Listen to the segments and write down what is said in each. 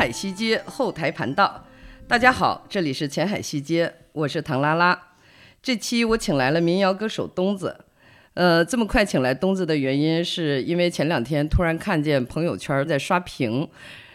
海西街后台盘道，大家好，这里是前海西街，我是唐拉拉。这期我请来了民谣歌手东子。呃，这么快请来东子的原因，是因为前两天突然看见朋友圈在刷屏。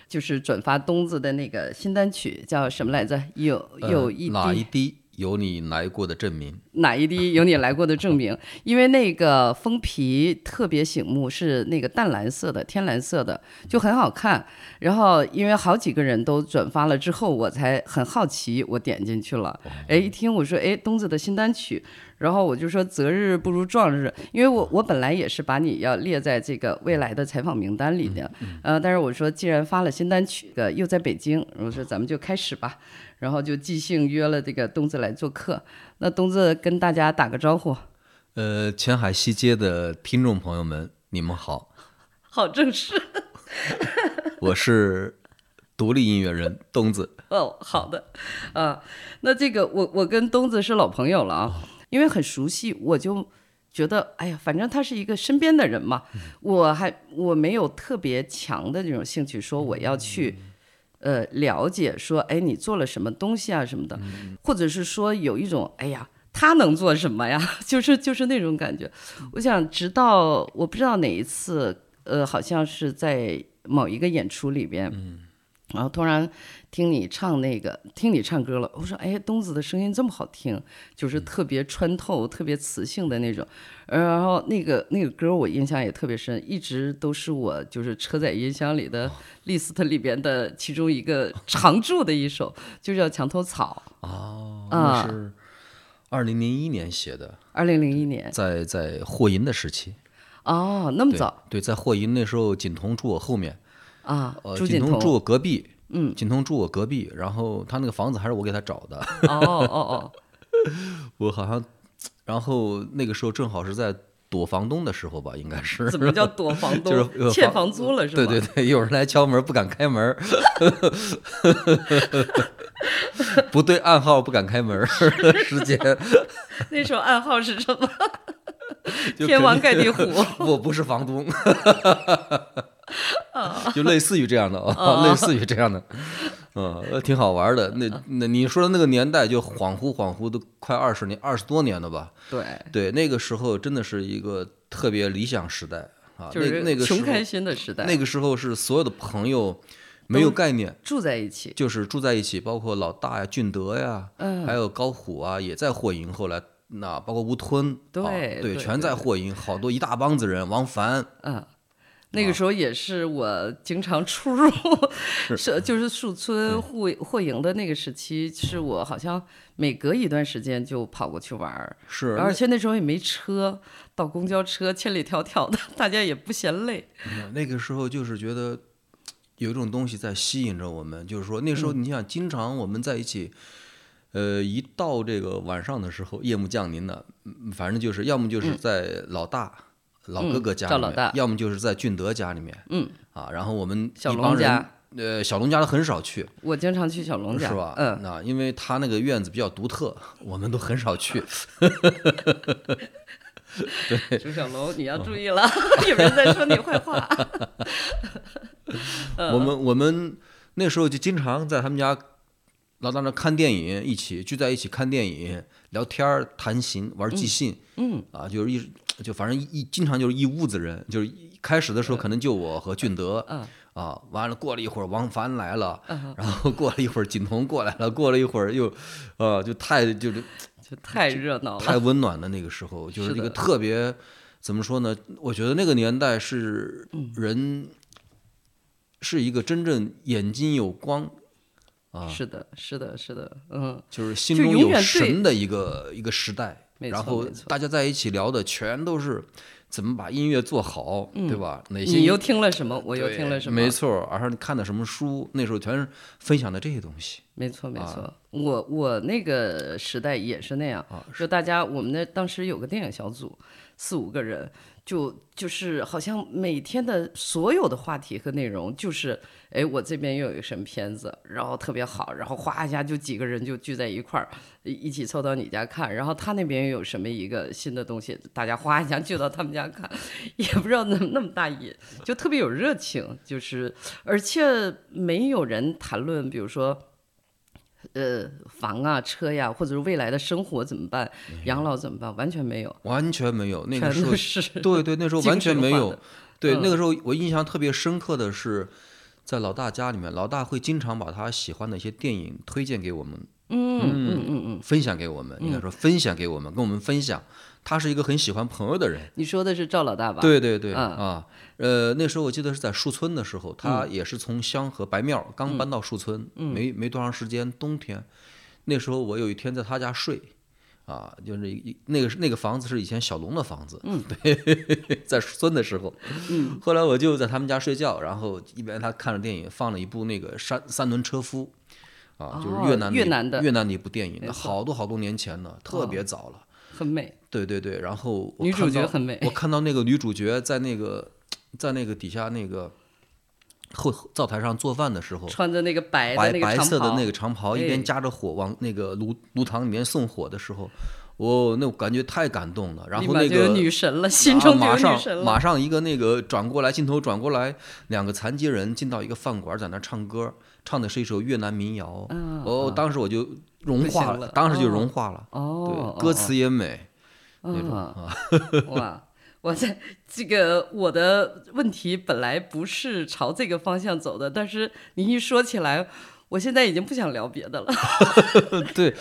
就是转发东子的那个新单曲，叫什么来着？有有一哪一滴有你来过的证明？哪一滴有你来过的证明？因为那个封皮特别醒目，是那个淡蓝色的、天蓝色的，就很好看。然后因为好几个人都转发了之后，我才很好奇，我点进去了。哎，一听我说，哎，东子的新单曲。然后我就说择日不如撞日，因为我我本来也是把你要列在这个未来的采访名单里的，呃，但是我说既然发了新单曲，呃，又在北京，我说咱们就开始吧，然后就即兴约了这个东子来做客。那东子跟大家打个招呼。呃，前海西街的听众朋友们，你们好。好正式。我是独立音乐人东子。哦，好的。啊，那这个我我跟东子是老朋友了啊。因为很熟悉，我就觉得，哎呀，反正他是一个身边的人嘛，我还我没有特别强的这种兴趣，说我要去，呃，了解，说，哎，你做了什么东西啊什么的，或者是说有一种，哎呀，他能做什么呀？就是就是那种感觉。我想，直到我不知道哪一次，呃，好像是在某一个演出里边，然后突然。听你唱那个，听你唱歌了。我说，哎，东子的声音这么好听，就是特别穿透、特别磁性的那种。然后那个那个歌我印象也特别深，一直都是我就是车载音箱里的 list 里边的其中一个常驻的一首，就叫《墙头草》。哦，那是二零零一年写的。二零零一年，在在霍银的时期。哦，那么早？对，在霍银那时候，锦彤住我后面。啊，锦彤住我隔壁。嗯，锦通住我隔壁，然后他那个房子还是我给他找的。哦哦哦，我好像，然后那个时候正好是在躲房东的时候吧，应该是。怎么叫躲房东？就是欠房租了是吧？对对对，有人来敲门不敢开门，不对暗号不敢开门的 时间。那时候暗号是什么？天王盖地虎。我不是房东。就类似于这样的啊，类似于这样的，嗯，挺好玩的。那那你说的那个年代，就恍惚恍惚都快二十年，二十多年了吧？对对，那个时候真的是一个特别理想时代啊，那那个穷开心的时代。那个时候是所有的朋友没有概念，住在一起，就是住在一起，包括老大呀、俊德呀，嗯，还有高虎啊，也在霍营。后来那包括吴吞，对对，全在霍营，好多一大帮子人，王凡，嗯。那个时候也是我经常出入，是。就是树村户霍营的那个时期，是我好像每隔一段时间就跑过去玩儿，是，而且那时候也没车，到公交车千里迢迢的，大家也不嫌累。那个时候就是觉得有一种东西在吸引着我们，就是说那时候你想，经常我们在一起，呃，一到这个晚上的时候，夜幕降临了，反正就是要么就是在老大。老哥哥家里面，要么就是在俊德家里面，嗯啊，然后我们小龙家，呃，小龙家都很少去，我经常去小龙家，是吧？嗯，那因为他那个院子比较独特，我们都很少去。对，朱小龙，你要注意了，有人在说你坏话。我们我们那时候就经常在他们家老大那看电影，一起聚在一起看电影、聊天儿、弹琴、玩即兴，嗯啊，就是一就反正一经常就是一屋子人，就是一开始的时候可能就我和俊德，嗯啊，完了过了一会儿王凡来了，嗯然后过了一会儿锦彤过来了，过了一会儿又，呃，就太就是就太热闹了太。温暖的那个时候，就是一个特别怎么说呢？我觉得那个年代是嗯人是一个真正眼睛有光啊，是的，是的，是的，嗯，就是心中有神的一个一个时代。没然后大家在一起聊的全都是怎么把音乐做好，对吧？哪些嗯你又听了什么？我又听了什么？没错儿，而且你看的什么书，那时候全是分享的这些东西。没错，没啊错，我我那个时代也是那样，啊就大家我们那当时有个电影小组，四五个人，就就是好像每天的所有的话题和内容就是，哎，我这边又有一个什么片子，然后特别好，然后哗一下就几个人就聚在一块儿，一起凑到你家看，然后他那边又有什么一个新的东西，大家哗一下聚到他们家看，也不知道怎么那么大瘾，就特别有热情，就是而且没有人谈论，比如说。呃，房啊、车呀，或者是未来的生活怎么办，养老怎么办，完全没有，完全没有，那个时候是对对，那时候完全没有。对，嗯那个时候我印象特别深刻的是，在老大家里面，老大会经常把他喜欢的一些电影推荐给我们，嗯嗯嗯嗯。分享给我们，应该说分享给我们，跟我们分享。他是一个很喜欢朋友的人。你说的是赵老大吧？，对对对，嗯啊，呃，那时候我记得是在树村的时候，他也是从香河白庙刚搬到树村，没没多长时间，冬天，那时候我有一天在他家睡，啊，就是一那个是那个房子是以前小龙的房子，嗯，对，在树村的时候，嗯，后来我就在他们家睡觉，然后一边他看着电影，放了一部那个三三轮车夫。啊，就是哦越南的越南的越南的一部电影，那好多好多年前呢，特别早了。很美。对对对，然后女主角很美我看到那个女主角在那个在那个底下那个后灶台上做饭的时候，穿着那个白白色的那个长袍，一边哎夹着火往那个炉炉膛里面送火的时候，哦，那我感觉太感动了。然后那个女神了，心中马上。马上一个那个转过来，镜头转过来，两个残疾人进到一个饭馆，在那唱歌，唱的是一首越南民谣。嗯哦，当时我就融化了当时就哦融化了。哦，对，歌词也美。那种啊哇，我在这个我的问题本来不是朝这个方向走的，但是你一说起来，我现在已经不想聊别的了。对，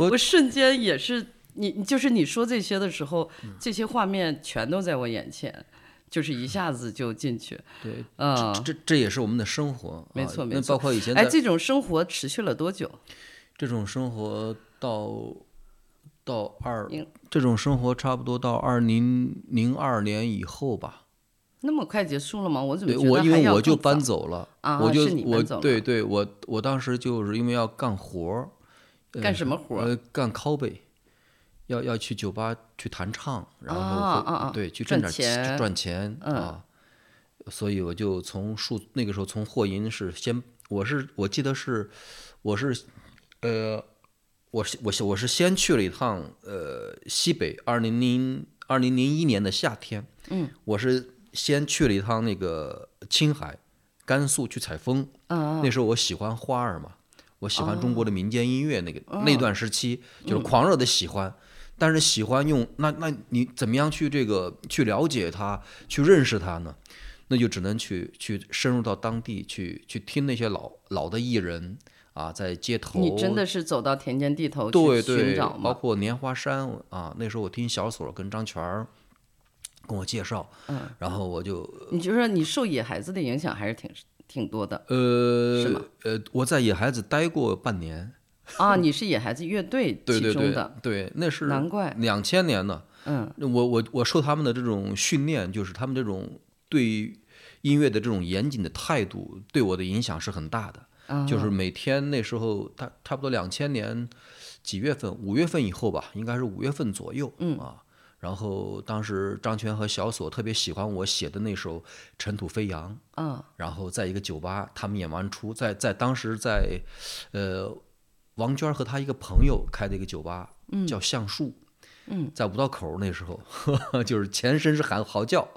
我我瞬间也是你，就是你说这些的时候，嗯这些画面全都在我眼前，就是一下子就进去。对，嗯，这这也是我们的生活。没错没错包括以前哎，这种生活持续了多久？这种生活到到二应，这种生活差不多到二零零二年以后吧。那么快结束了吗？我怎么对我，觉得还因为我就搬走了，啊我就是我对对，我我当时就是因为要干活儿，干什么活儿？呃，干 copy，要要去酒吧去弹唱，然后对去赚挣点钱赚钱嗯啊，所以我就从数那个时候从霍银是先，我是我记得是我是呃我是我是我是先去了一趟呃西北，二零零二零零一年的夏天，嗯，我是先去了一趟那个青海、甘肃去采风，嗯那时候我喜欢花儿嘛，我喜欢中国的民间音乐，那个、哦。那段时期就是狂热的喜欢，但是喜欢用那那你怎么样去这个去了解它，去认识它呢？那就只能去去深入到当地去去听那些老老的艺人啊，在街头，你真的是走到田间地头对去寻，找吗？包括莲花山啊，那时候我听小锁跟张全儿跟我介绍，嗯，然后我就你就说你受野孩子的影响还是挺挺多的呃是吗呃，我在野孩子待过半年，啊！你是野孩子乐队对 对对其中的，对，那是难怪两千年的。嗯，我我我受他们的这种训练，就是他们这种对音乐的这种严谨的态度，对我的影响是很大的。啊就是每天那时候，他差不多两千年几月份，五月份以后吧，应该是五月份左右，嗯。啊。然后当时张全和小锁特别喜欢我写的那首《尘土飞扬》，嗯。然后在一个酒吧，他们演完出，在在当时在，呃，王娟和她一个朋友开的一个酒吧，嗯。叫橡树，嗯，在五道口那时候，就是前身是喊嚎叫，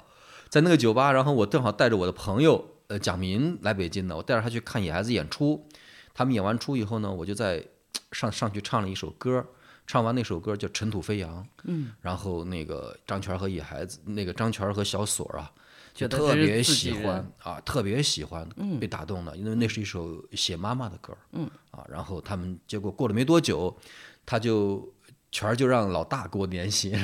在那个酒吧，然后我正好带着我的朋友呃蒋民来北京呢，我带着他去看野孩子演出。他们演完出以后呢，我就在上上去唱了一首歌，唱完那首歌叫《尘土飞扬》。嗯，然后那个张全和野孩子，那个张全和小锁啊，就特别喜欢啊，特别喜欢，被打动了，因为那是一首写妈妈的歌。嗯，啊，然后他们结果过了没多久，他就。全就让老大给我联系，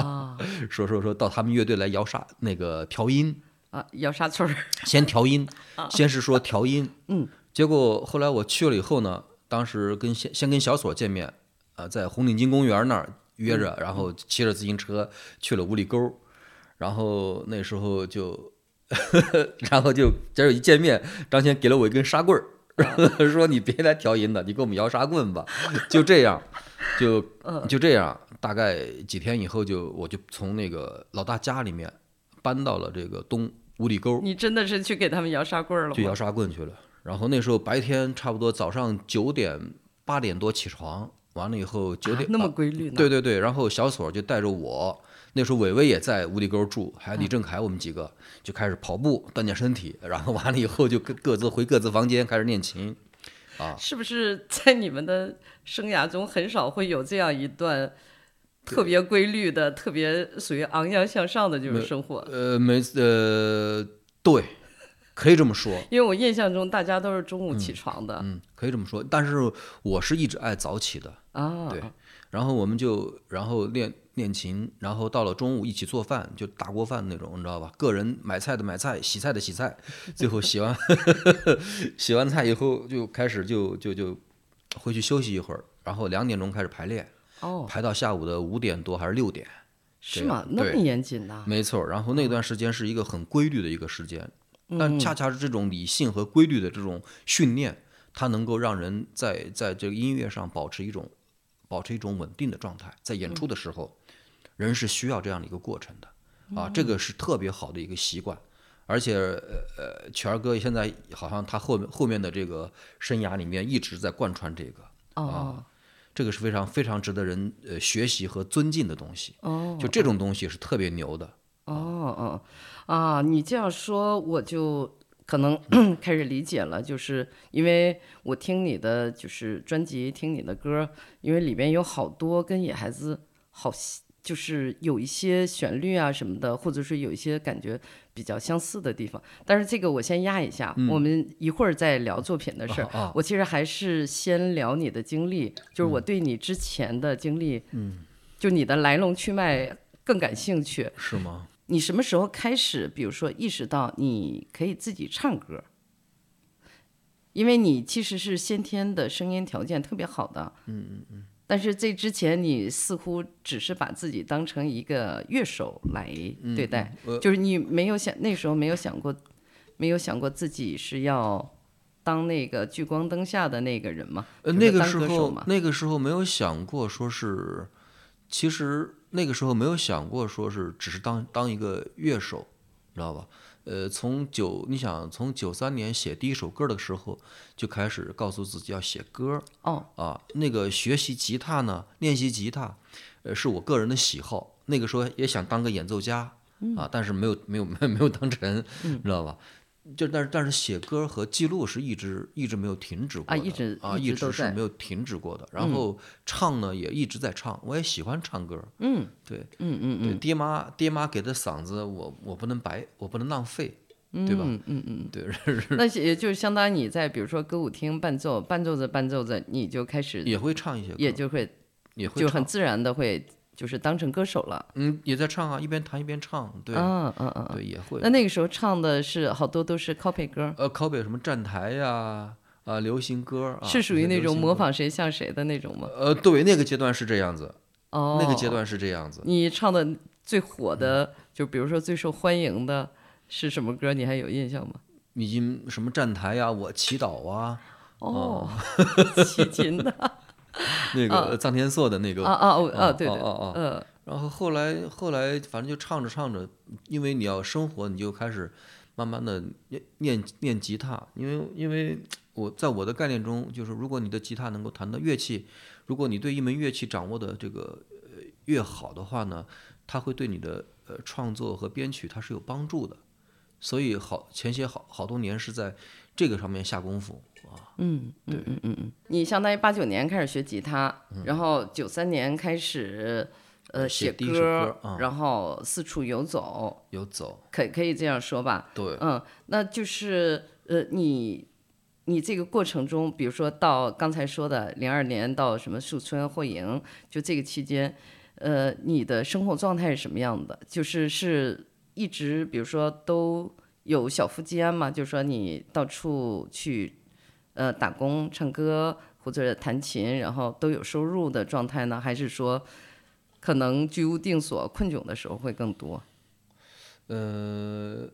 说说说到他们乐队来摇沙那个调音，啊，摇沙村儿，先调音，先是说调音，嗯，结果后来我去了以后呢，当时跟先先跟小锁见面，啊，在红领巾公园那儿约着，然后骑着自行车去了五里沟，然后那时候就，然后就结果一见面，张先给了我一根沙棍儿，说你别来调音了，你给我们摇沙棍吧，就这样，就就这样，大概几天以后就我就从那个老大家里面搬到了这个东五里沟，你真的是去给他们摇沙棍儿了去摇？沙棍去了。然后那时候白天差不多早上九点八点多起床，完了以后九点、啊那么啊规律呢？对对对，然后小锁就带着我，那时候伟伟也在五里沟住，还有李正凯，我们几个就开始跑步锻炼身体，然后完了以后就各各自回各自房间开始练琴。啊是不是在你们的生涯中很少会有这样一段特别规律的、特别属于昂扬向上的这种生活？呃，没呃，对，可以这么说，因为我印象中大家都是中午起床的、嗯，可以这么说。但是我是一直爱早起的，啊，对，然后我们就然后练练琴，然后到了中午一起做饭，就大锅饭那种，你知道吧？个人买菜的买菜，洗菜的洗菜，最后洗完 洗完菜以后就开始就就就回去休息一会儿，然后两点钟开始排练，哦，排到下午的五点多还是六点，是吗？那么严谨呐、没错。然后那段时间是一个很规律的一个时间，嗯但恰恰是这种理性和规律的这种训练，它能够让人在在这个音乐上保持一种保持一种稳定的状态，在演出的时候，人是需要这样的一个过程的啊，这个是特别好的一个习惯。而且，呃呃，全儿哥现在好像他后面后面的这个生涯里面一直在贯穿这个，哦这个是非常非常值得人呃学习和尊敬的东西。哦就这种东西是特别牛的。哦哦啊！你这样说，我就可能 开始理解了，就是因为我听你的就是专辑，听你的歌，因为里边有好多跟野孩子好像就是有一些旋律啊什么的，或者是有一些感觉比较相似的地方。但是这个我先压一下，我们一会儿再聊作品的事儿。我其实还是先聊你的经历，就是我对你之前的经历，嗯，就你的来龙去脉更感兴趣。是吗？你什么时候开始，比如说意识到你可以自己唱歌？因为你其实是先天的声音条件特别好的，嗯嗯嗯。但是这之前你似乎只是把自己当成一个乐手来对待，呃就是你没有想那时候没有想过，没有想过自己是要当那个聚光灯下的那个人吗？那个时候那个时候没有想过说是，其实那个时候没有想过说是只是当当一个乐手，你知道吧？呃，从九，你想从九三年写第一首歌的时候，就开始告诉自己要写歌哦啊。那个学习吉他呢，练习吉他，呃，是我个人的喜好。那个时候也想当个演奏家嗯啊，但是没有没有没有没有当成，知道吧？就但是但是写歌和记录是一直一直没有停止过的啊一直啊，一一直是没有停止过的。然后唱呢也一直在唱，我也喜欢唱歌。嗯对，嗯嗯嗯，爹妈爹妈给的嗓子，我我不能白，我不能浪费，对吧？嗯嗯嗯。对，那也就是相当于你在比如说歌舞厅伴奏，伴奏着伴奏着，你就开始也会唱一些歌，也就会也会，就很自然的会就是当成歌手了。嗯，也在唱啊，一边弹一边唱，对，嗯嗯嗯。对，也会那。那个时候唱的是好多都是 copy 歌，呃，copy 什么站台呀，啊，流行歌啊，是属于那种。模仿谁像谁的那种吗？呃，对，那个阶段是这样子，哦，那个阶段是这样子。你唱的最火的，就比如说最受欢迎的是什么歌？你还有印象吗？已经什么站台呀，我祈祷啊，哦，齐秦的 那个臧天朔的那个啊啊哦啊，哦对对，哦哦嗯。然后后来后来反正就唱着唱着，因为你要生活，你就开始慢慢的练练练吉他，因为因为我在我的概念中，就是如果你的吉他能够弹的乐器，如果你对一门乐器掌握的这个呃越好的话呢，它会对你的呃创作和编曲它是有帮助的。所以好前些好好多年是在这个上面下功夫啊。嗯，嗯嗯嗯嗯，你相当于八九年开始学吉他，然后九三年开始呃写歌啊然后四处游走，游走，可可以这样说吧？对，嗯，那就是呃，你你这个过程中，比如说到刚才说的零二年到什么树村霍营，就这个期间，呃，你的生活状态是什么样的？就是是一直，比如说都有小富即安嘛，就是说你到处去呃打工、唱歌或者弹琴，然后都有收入的状态呢？还是说可能居无定所、困窘的时候会更多？呃，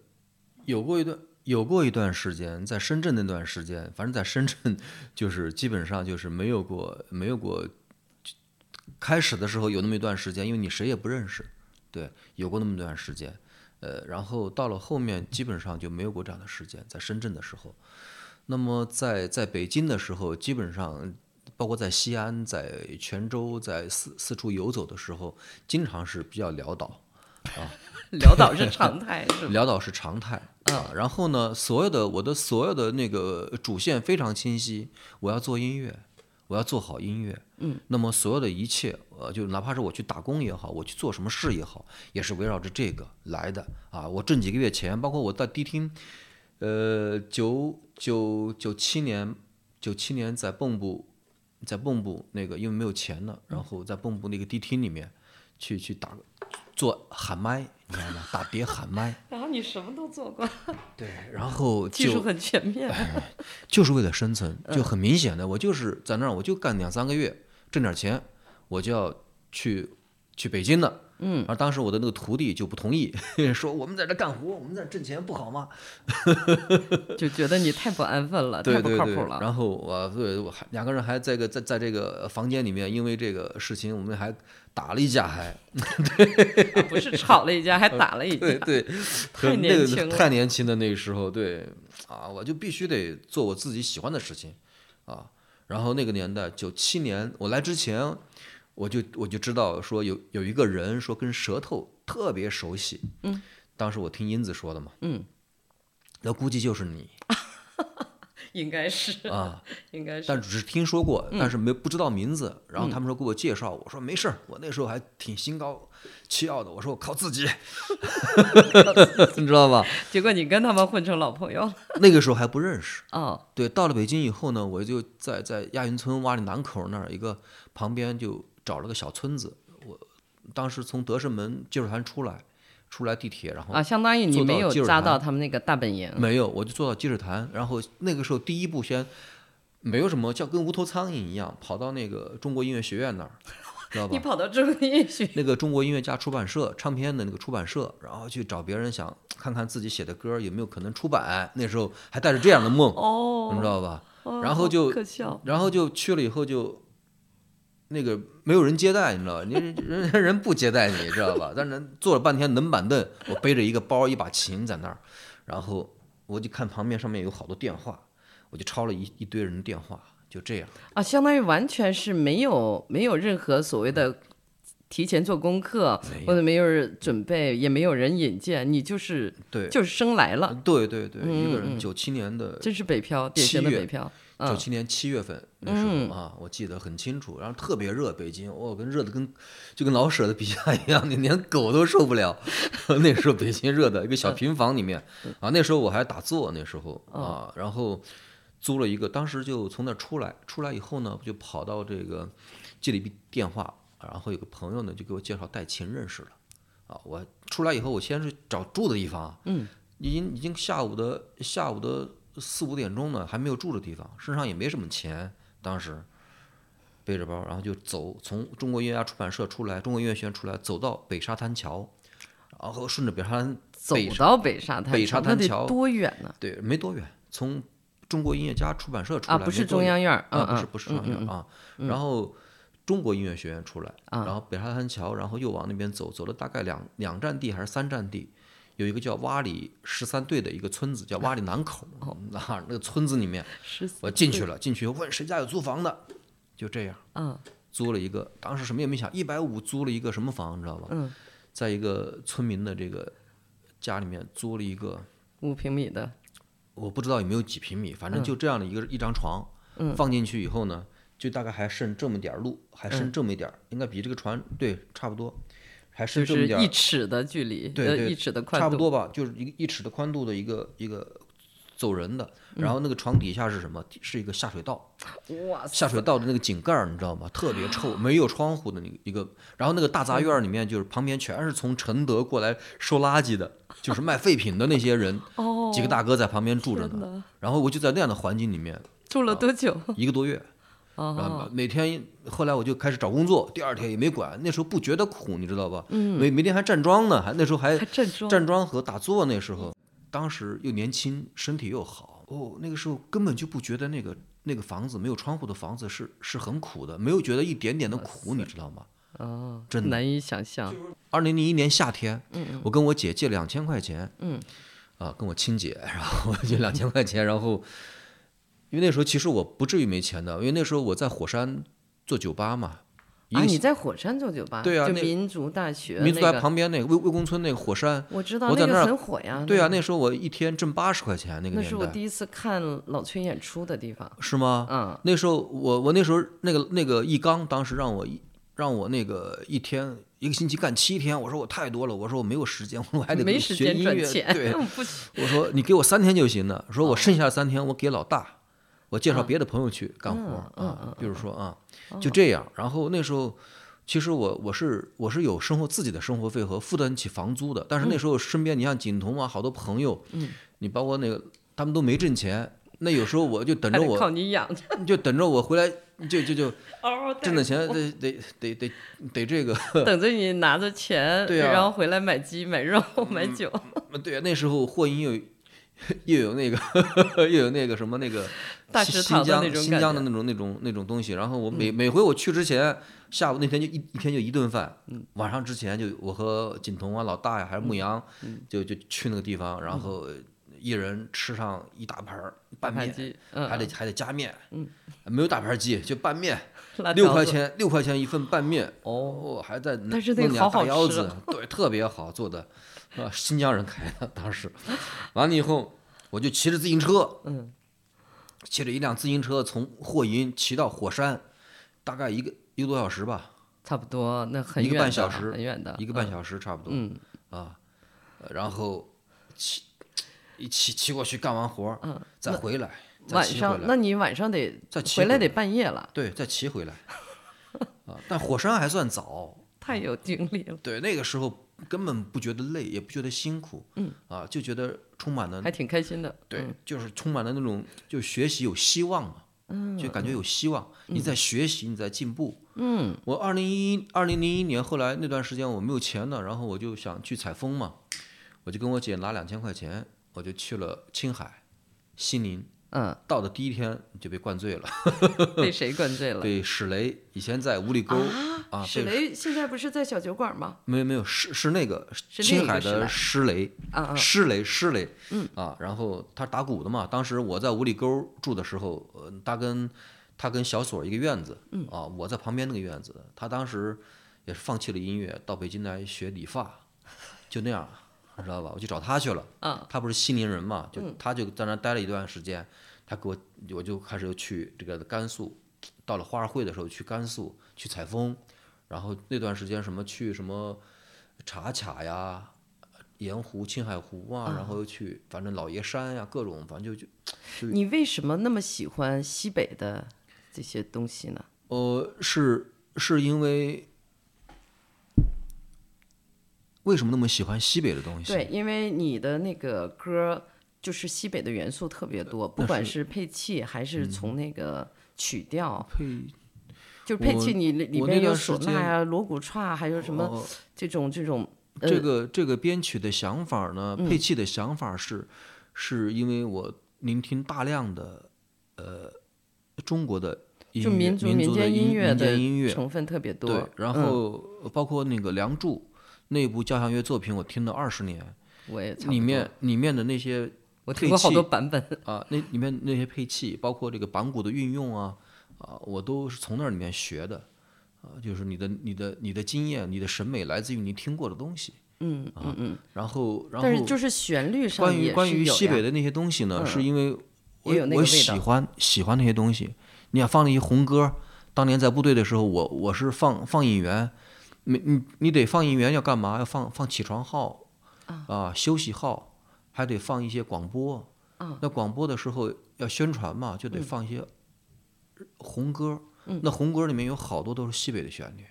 有过一段有过一段时间，在深圳那段时间，反正在深圳就是基本上就是没有过没有过。开始的时候有那么一段时间，因为你谁也不认识，对，有过那么一段时间。呃，然后到了后面基本上就没有过这样的时间，在深圳的时候。那么在在北京的时候，基本上包括在西安、在泉州、在四四处游走的时候，经常是比较潦倒啊。潦倒是常态，是吧？潦倒是常态啊。然后呢，所有的我的所有的那个主线非常清晰，我要做音乐，我要做好音乐。嗯。那么所有的一切，呃，就哪怕是我去打工也好，我去做什么事也好，也是围绕着这个来的啊。我挣几个月钱，包括我在迪厅，呃，九九九七年，九七年在蚌埠，在蚌埠那个因为没有钱了，然后在蚌埠那个迪厅里面去去打做喊麦，你知道吗？打碟喊麦。然后你什么都做过，对，然后技术很全面。就是为了生存，嗯就很明显的，我就是在那儿，我就干两三个月，挣点钱，我就要去去北京了。嗯，而当时我的那个徒弟就不同意，说我们在这干活，我们在这挣钱不好吗？就觉得你太不安分了，太不靠谱了。然后我对我还两个人还在个在在这个房间里面，因为这个事情我们还打了一架，还。啊不是吵了一架，还打了一架。对对，太年轻了。太年轻的那个时候，对。啊，我就必须得做我自己喜欢的事情。啊。然后那个年代，九七年我来之前，我就我就知道说有有一个人说跟舌头特别熟悉，嗯，当时我听英子说的嘛，嗯，那估计就是你 应该是，啊，应该是。但只是听说过，嗯但是没不知道名字。然后他们说给我介绍，我说没事儿，我那时候还挺心高气傲的，我说我靠自己，你知道吧？结果你跟他们混成老朋友了。那个时候还不认识。哦，对，到了北京以后呢，我就在在亚运村洼里南口那儿一个旁边就找了个小村子。我当时从德胜门技术团出来，出来地铁，然后啊，相当于你没有扎到他们那个大本营。没有，我就坐到积水潭，然后那个时候第一步先没有什么，叫跟无头苍蝇一样，跑到那个中国音乐学院那儿，知道吧？你跑到中国音乐学院，那个中国音乐家出版社唱片的那个出版社，然后去找别人想看看自己写的歌有没有可能出版。那时候还带着这样的梦，哦，你知道吧？哦然后就可笑。然后就去了以后就，那个没有人接待，你知道吧？你人人 人不接待你，知道吧？但是坐了半天冷板凳，我背着一个包一把琴在那儿，然后我就看旁边上面有好多电话，我就抄了一一堆人的电话，就这样。啊，相当于完全是没有没有任何所谓的提前做功课，或者没有人准备，也没有人引荐，你就是对，就是生来了，对对对，一个人九七年的真是北漂，典型的北漂。七年七月份那时嗯候啊，我记得很清楚。然后特别热，北京，哦，跟热的跟就跟老舍的笔下一样，你连狗都受不了。那时候北京热的，一个小平房里面啊，那时候我还打坐，那时候啊，然后租了一个，当时就从那儿出来，出来以后呢，就跑到这个接了一笔电话，然后有个朋友呢就给我介绍戴琴认识了。啊，我出来以后，我先是找住的地方，嗯，已经已经下午的下午的四五点钟呢，还没有住的地方，身上也没什么钱，当时背着包，然后就走，从中国音乐家出版社出来，中国音乐学院出来，走到北沙滩桥，然后顺着北沙滩走北到北沙滩北桥那得沙滩桥多远呢？对，没多远，从中国音乐家出版社出来，啊，不是中央院儿，啊，不是不是中央院啊，然后中国音乐学院出来，啊然后北沙滩桥，然后又往那边走，走了大概两两站地还是三站地，有一个叫洼里十三队的一个村子，叫 洼里南口，哦。啊，那个村子里面，我进去了，进去问谁家有租房的，就这样嗯。租了一个，当时什么也没想，一百五租了一个什么房，你知道吧？嗯，在一个村民的这个家里面租了一个五平米的，我不知道有没有几平米，反嗯正就这样的一个一张床，放进去以后呢，就大概还剩这么点儿路，还嗯剩这么一点儿，应该比这个船对差不多，还就剩这么点儿是一尺的距离，呃，对对一尺的宽度，差不多吧，就是一个一尺的宽度的一个一个走人的，嗯然后那个床底下是什么？是一个下水道，哇塞，下水道的那个井盖儿你知道吗？特别臭，没有窗户的那个一个，然后那个大杂院里面就是旁边全是从承德过来收垃圾的，就是卖废品的那些人，哦，几个大哥在旁边住着呢，然后我就在那样的环境里面住了多久？一个多月。然哦，后每天，后来我就开始找工作，第二天也没管，那时候不觉得苦，你知道吧？每每天还站桩呢，还那时候还站桩，站桩和打坐那时候，当时又年轻，身体又好，哦，那个时候根本就不觉得那个那个房子没有窗户的房子是是很苦的，没有觉得一点点的苦，你知道吗？哦，真的难以想象，二零零一年夏天，我跟我姐借两千块钱，嗯，啊，跟我亲姐，然后 借两千块钱，然后因为那时候其实我不至于没钱的，因为那时候我在火山做酒吧嘛，一啊，个你在火山做酒吧？对啊就民族大学民族那个，大旁边那个魏魏公村那个火山，我知道那个我在那儿很火呀。对啊，那那时候我一天挣八十块钱，那个那年代是我第一次看老崔演出的地方。是吗？嗯，那时候我我那时候那个那个一刚当时让我一让我那个一天一个星期干七天，我说我太多了，我说我没有时间，我还得没时间学音乐，赚钱，对，不行。我说你给我三天就行了，说我剩下三天我给老大，我介绍别的朋友去干活啊，比如说啊，就这样。然后那时候其实我我是我是有生活自己的生活费和负担起房租的，但是那时候身边你像锦彤啊，好多朋友，你包括那个他们都没挣钱，那有时候我就等 着我靠你养着，就等着我回来，就就就挣的钱得得得得得这个，等着你拿着钱，对啊然后回来买鸡、买肉、买酒。对啊，那时候货银又又有那个 又有那个什么那个大新食堂的新疆新疆的那种那种那种东西，然后我每每回我去之前，下午那天就一一天就一顿饭，嗯。晚上之前就我和锦彤啊、老大呀还是牧羊，嗯。就就去那个地方，然后一人吃上一大盘儿拌面。嗯，还得还得加面，没有大盘鸡，就拌面，六块钱六块钱一份拌面，哦，哦，还在弄俩好好大腰子 对，特别好做的，啊，新疆人开的，当时，完了以后，我就骑着自行车，嗯，骑着一辆自行车从霍银骑到火山，大概一个一个多小时吧，差不多，那很远一个半小时很远的，一个半小时差不多，嗯，啊，呃然后骑一骑骑过去干完活儿，嗯，再回来，晚上那你晚上得再回来得半夜了，对，再骑回来，啊，但火山还算早，太有精力了，对，那个时候根本不觉得累，也不觉得辛苦，嗯，啊，就觉得充满了还挺开心的。对，嗯就是充满了那种就学习有希望嘛，嗯，就感觉有希望，你在学习，你在进步。嗯，我二零一二零零一年后来那段时间我没有钱了，然后我就想去采风嘛，我就跟我姐拿两千块钱，我就去了青海、西宁。嗯，到的第一天就被灌醉了，被谁灌醉了？被史雷以前在五里沟啊，史雷现在不是在小酒馆吗？没有没有是是那个青海的施雷啊啊，施雷施雷，嗯啊，然后他打鼓的嘛。当时我在五里沟住的时候，呃，他跟他跟小锁一个院子，嗯啊，我在旁边那个院子。他当时也是放弃了音乐，到北京来学理发，就那样，你知道吧？我就找他去了。啊，他不是西宁人嘛，就他就在那待了一段时间。他给我，我就开始去这个甘肃，到了花儿会的时候去甘肃去采风，然后那段时间什么去什么茶卡呀。盐湖、青海湖啊，然后又去，反正老爷山呀，各种，反正就就你为什么那么喜欢西北的这些东西呢？呃，是是因为为什么那么喜欢西北的东西？对，因为你的那个歌就是西北的元素特别多，不管是配器还是从那个曲调，配就是配器你里里我那边有唢呐呀、锣鼓串啊，还有什么哦这种这种呃这个这个编曲的想法呢，嗯配器的想法是，是因为我聆听大量的呃中国的就民族民间音乐的间音乐，成分特别多。对，然嗯后包括那个《梁祝》那部交响乐作品，我听了二十年，我也里面里面的那些配我听过好多器版本。啊，那里面那些配器，包括这个板鼓的运用啊，啊，我都是从那里面学的，啊，就是你的你的你的经验、你的审美来自于你听过的东西，嗯嗯嗯。然后然后但是就是旋律上关于关于西北的那些东西呢，是嗯因为我喜欢喜欢那些东西。你想放那些红歌，当年在部队的时候，我我是放放映员，你你你得放映员要干嘛？要放放起床号啊，休息号，还得放一些广播。那广播的时候要宣传嘛，就嗯得放一些红歌。那红歌里面有好多都是西北的旋律，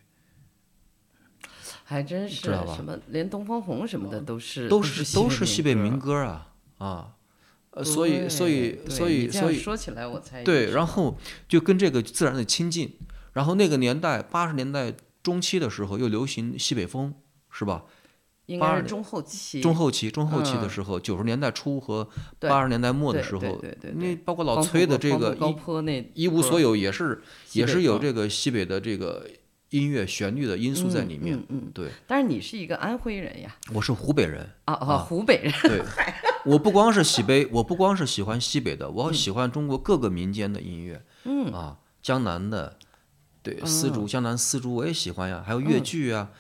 还真是什么，连东方红什么的都是都是是都是西北民歌歌啊啊。呃，所以所以所以所以说起来我才对，然后就跟这个自然的亲近，然后那个年代八十年代中期的时候又流行西北风，是吧？应八中后期，中后期中后期的嗯。时候，九十年代初和八十年代末的时候，对对对那对包括老崔的这个一坡那一无所有也是也是有这个西北的这个音乐旋律的因素在嗯里面。嗯嗯对，但是你是一个安徽人呀，我是湖北人，啊啊，湖北人，对，我不光是西北，我不光是喜欢西北的，嗯。我喜欢中国各个民间的音乐，嗯。啊，江南的，对，丝嗯。竹，江南丝竹我也喜欢呀，还有越剧啊，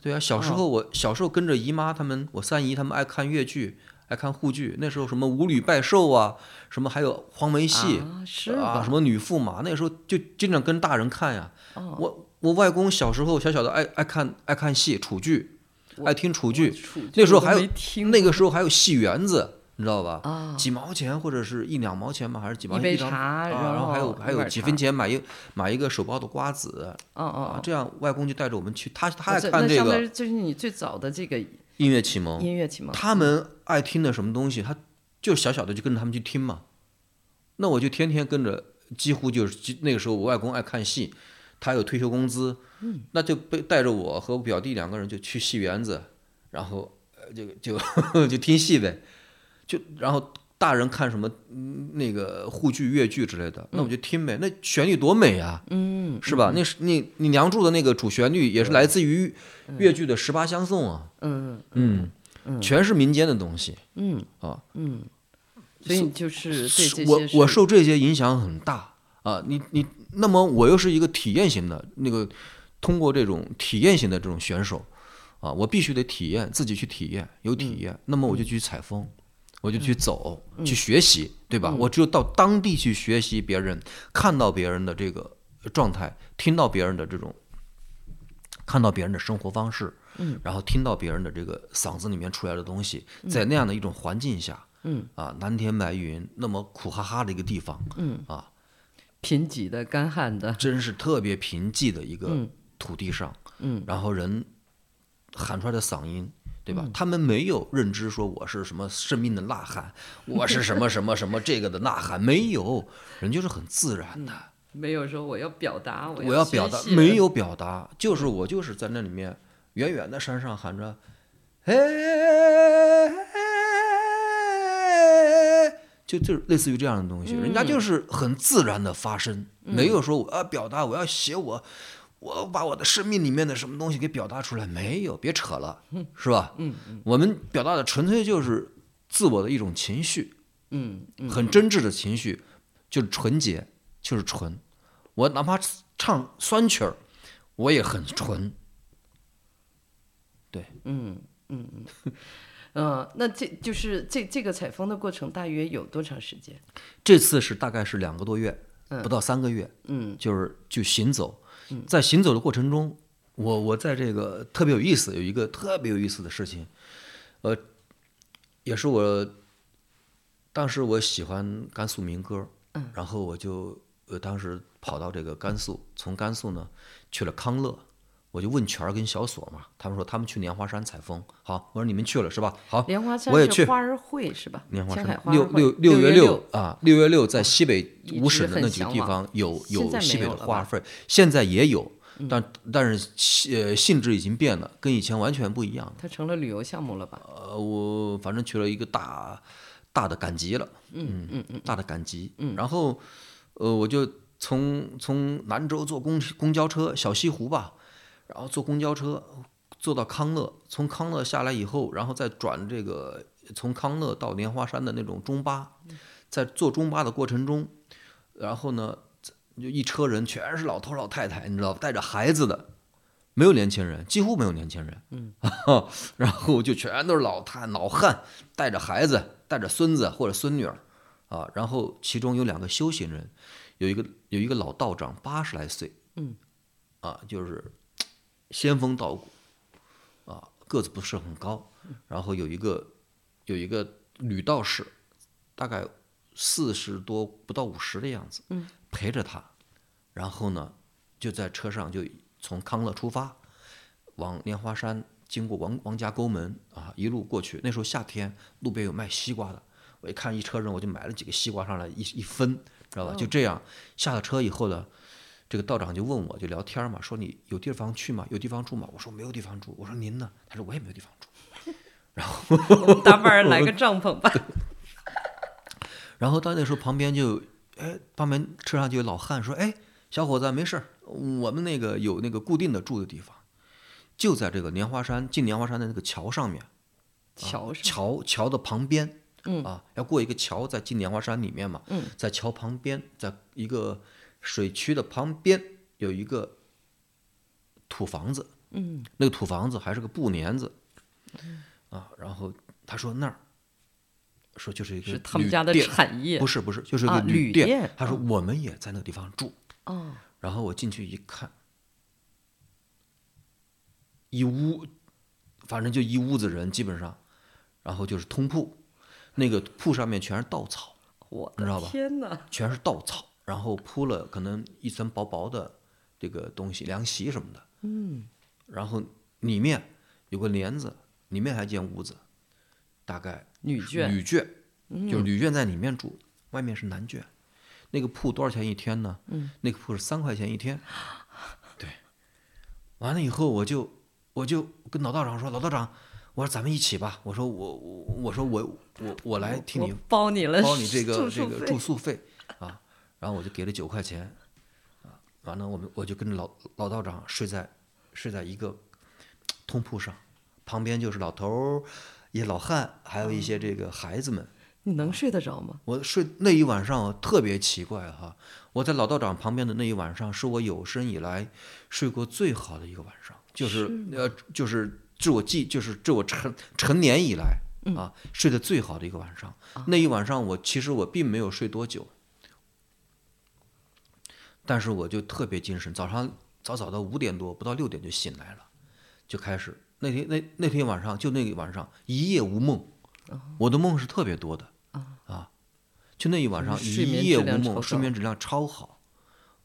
对啊，小时候我小时候跟着姨妈他们，我三姨他们爱看越剧，爱看沪剧，那时候什么五女拜寿啊，什么还有黄梅戏啊是啊，什么女驸马，那时候就经常跟大人看呀，哦。我我外公小时候小小的爱爱看爱看戏楚剧，爱听楚剧，楚。那时候还有那个时候还有戏园子，你知道吧？啊几毛钱或者是一两毛钱吧，还是几毛钱张茶啊，然然后还有还有几分钱买一买一个手包的瓜子哦哦这样外公就带着我们去，他他哦爱看这个就是你最早的这个音乐启蒙，音乐启蒙，他们爱听的什么东西，他就小小的就跟着他们去听嘛。那我就天天跟着，几乎就是那个时候我外公爱看戏，他有退休工资，嗯。那就被带着我和我表弟两个人就去戏园子，然后呃就就 就听戏呗，就然后大人看什么嗯那个沪剧、越剧之类的，那我就听呗，那旋律多美啊，嗯，是吧？那是你你梁祝的那个主旋律也是来自于越剧的十八相送啊，嗯嗯，全是民间的东西。嗯啊嗯，所以就是我我受这些影响很大啊！你你，那么我又是一个体验型的那个，通过这种体验型的这种选手啊，我必须得体验，自己去体验，有体嗯验，那么我就去采风。我就去走，去学习，对吧？我只有到当地去学习别人，看到别人的这个状态，听到别人的这种，看到别人的生活方式，嗯，然后听到别人的这个嗓子里面出来的东西，在那样的一种环境下，嗯。啊，蓝天白云，那么苦哈哈的一个地方，嗯。啊，贫瘠的、干旱的，真是特别贫瘠的一个嗯。土地上，嗯。然后人喊出来的嗓音，对吧？他们没有认知说我是什么生命的呐喊，我是什么什么什么这个的呐喊，没有，人就是很自然的。没有说我要表达，我要要表达没有表达，就是我就是在那里面远远的山上喊着，哎，就就类似于这样的东西，人家就是很自然的发声，没有说我要表达，我要写我。我把我的生命里面的什么东西给表达出来，没有，别扯了，是吧？嗯，我们表达的纯粹就是自我的一种情绪，嗯嗯。很真挚的情绪，就是纯洁，就是纯。我哪怕唱酸曲儿，我也很纯。对，嗯嗯嗯，呃，那这就是这这个采风的过程大约有多长时间？这次是大概是两个多月，不到三个月，嗯。就是就行走，在行走的过程中，我我在这个特别有意思，有一个特别有意思的事情，呃，也是我当时我喜欢甘肃民歌，嗯然后我就呃当时跑到这个甘肃，从甘肃呢去了康乐。我就问全儿跟小锁嘛，他们说他们去莲花山采风。好，我说你们去了是吧？好，莲花山我也去花儿会是吧？莲花山六六六月六啊，六月六在西北五省的那几个地方有有西北的花卉，现在也有，但但是性呃性质已经变了，跟以前完全不一样了。它成了旅游项目了吧？呃，我反正去了一个大大的赶集了，嗯嗯嗯大的赶集，然后呃我就从从兰州坐公公交车小西湖吧，然后坐公交车坐到康乐，从康乐下来以后，然后再转这个从康乐到莲花山的那种中巴，在坐中巴的过程中，然后呢就一车人全是老头老太太，你知道吧，带着孩子的。没有年轻人，几乎没有年轻人。嗯，然后就全都是老太老汉，带着孩子，带着孙子或者孙女儿，啊，然后其中有两个修行人，有一个有一个老道长，八十来岁，嗯，啊，就是仙风道骨，啊，个子不是很高，然后有一个有一个女道士，大概四十多不到五十的样子，嗯，陪着他，然后呢，就在车上就从康乐出发，往莲花山，经过王王家沟门啊，一路过去。那时候夏天，路边有卖西瓜的，我一看一车人，我就买了几个西瓜上来一一分，知道吧？就这样下了车以后呢，这个道长就问我，就聊天嘛，说你有地方去吗？有地方住吗？我说没有地方住。我说您呢？他说我也没有地方住。然后大半人来个帐篷吧。然后到那时候旁边就，哎，旁边车上就有老汉说，哎，小伙子没事儿，我们那个有那个固定的住的地方，就在这个莲花山进莲花山的那个桥上面，桥上，桥桥的旁边，嗯啊，要过一个桥再进莲花山里面嘛，嗯，在桥旁边，在一个水渠的旁边有一个土房子，嗯，那个土房子还是个布帘子，啊，然后他说那儿，说就是一个是他们家的店产业不。是不是，就是一啊个店。旅店他说我们也在那个地方住，哦，然后我进去一看，一屋，反正就一屋子人，基本上，然后就是通铺，那个铺上面全是稻草，我你知道吧的天哪！全是稻草，然后铺了可能一层薄薄的这个东西，凉席什么的，嗯，然后里面有个帘子，里面还一间屋子，大概女眷女眷，就女眷在里面住，外面是男眷。那个铺多少钱一天呢？嗯，那个铺是三块钱一天。对，完了以后我就我就跟老道长说，老道长，我说咱们一起吧。我说我我我说我我我来替你包你了，包你这个这个住宿费 啊，然后我就给了九块钱，啊，完了我们我就跟着老老道长睡在睡在一个通铺上，旁边就是老头儿、一些老汉，还有一些这个孩子们。你能睡得着吗？我睡那一晚上特别奇怪哈，我在老道长旁边的那一晚上是我有生以来睡过最好的一个晚上，就是呃就是自我记就是自我成成年以来啊睡得最好的一个晚上。那一晚上我其实我并没有睡多久，但是我就特别精神，早上早早的五点多不到六点就醒来了，就开始那天那那天晚上就那个晚上一夜无梦，我的梦是特别多的啊，就那一晚上一夜无梦，睡眠质量超好。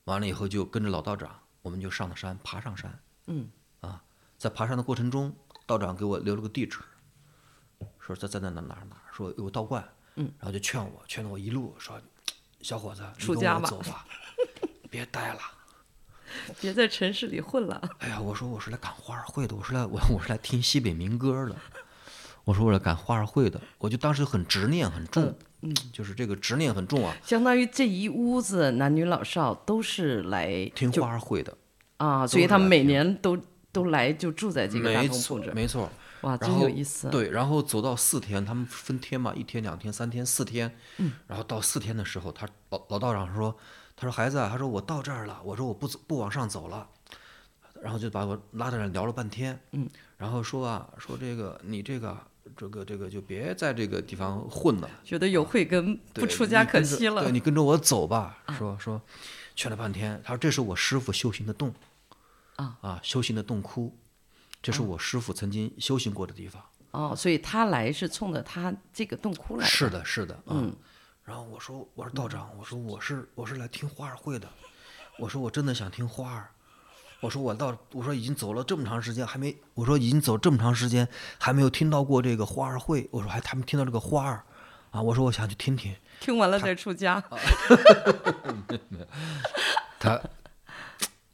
完了以后就跟着老道长，我们就上了山，爬上山。嗯，啊，在爬山的过程中，道长给我留了个地址，说在在那哪哪哪，说有个道观。嗯，然后就劝我，劝了我一路说，小伙子，你跟出家吧我走吧，别待了。别在城市里混了。哎呀，我说我是来赶花儿会的，我是来我我是来听西北民歌的，我说我来赶花儿会的，我就当时很执念很重，嗯，就是这个执念很重啊，相当于这一屋子男女老少都是来听花儿会的，啊，所以他们每年都都来就住在这个大没通铺这儿。错没错。哇，真有意思。对，然后走到四天，他们分天嘛，一天、两天、三天、四天。嗯。然后到四天的时候，他老老道长说：“他说孩子啊，他说我到这儿了，我说我不走不往上走了。”然后就把我拉在那儿聊了半天。嗯。然后说啊，说这个你这个这个这个就别在这个地方混了，觉得有慧根，不出家可惜了对。你跟着我走吧。说说，劝了半天，他说这是我师傅修行的洞。啊啊，修行的洞窟，这是我师傅曾经修行过的地方。哦，所以他来是冲着他这个洞窟来的。是的，是的，嗯。然后我说，我说道长，我说我是我是来听花儿会的，我说我真的想听花儿，我说我到我说已经走了这么长时间，还没我说已经走这么长时间，还没有听到过这个花儿会，我说还他们听到这个花儿，啊，我说我想去听听。听完了再出家。啊 他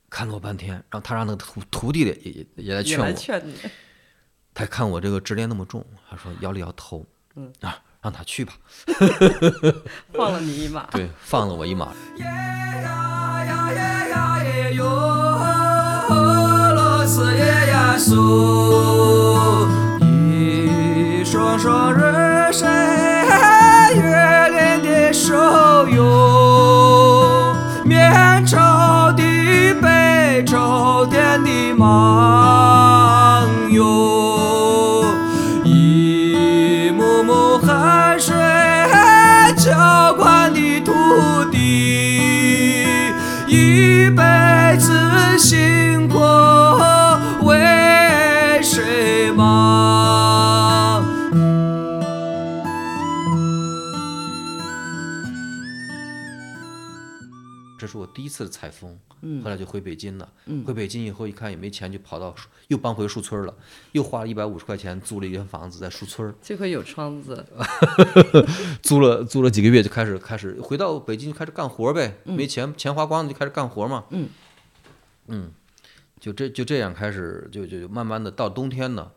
看了我半天，然后他让那个徒徒弟的也也也来也来劝我，劝你。他看我这个执念那么重，他说摇了摇头，嗯啊，让他去吧，放了你一马。对，放了我一马。耶呀呀耶呀耶哟，罗斯耶呀苏，一双双日晒月亮的手哟，面朝地背朝天的漫子辛苦为谁忙？这是我第一次采风，后来就回北京了。回北京以后一看也没钱，就跑到又搬回树村了，又花了一百五十块钱租了一间房子在树村儿，这回有窗子，租了租了几个月就开始开始回到北京就开始干活呗，没钱钱花光了就开始干活嘛。嗯嗯就这就这样开始就就就慢慢的到冬天呢，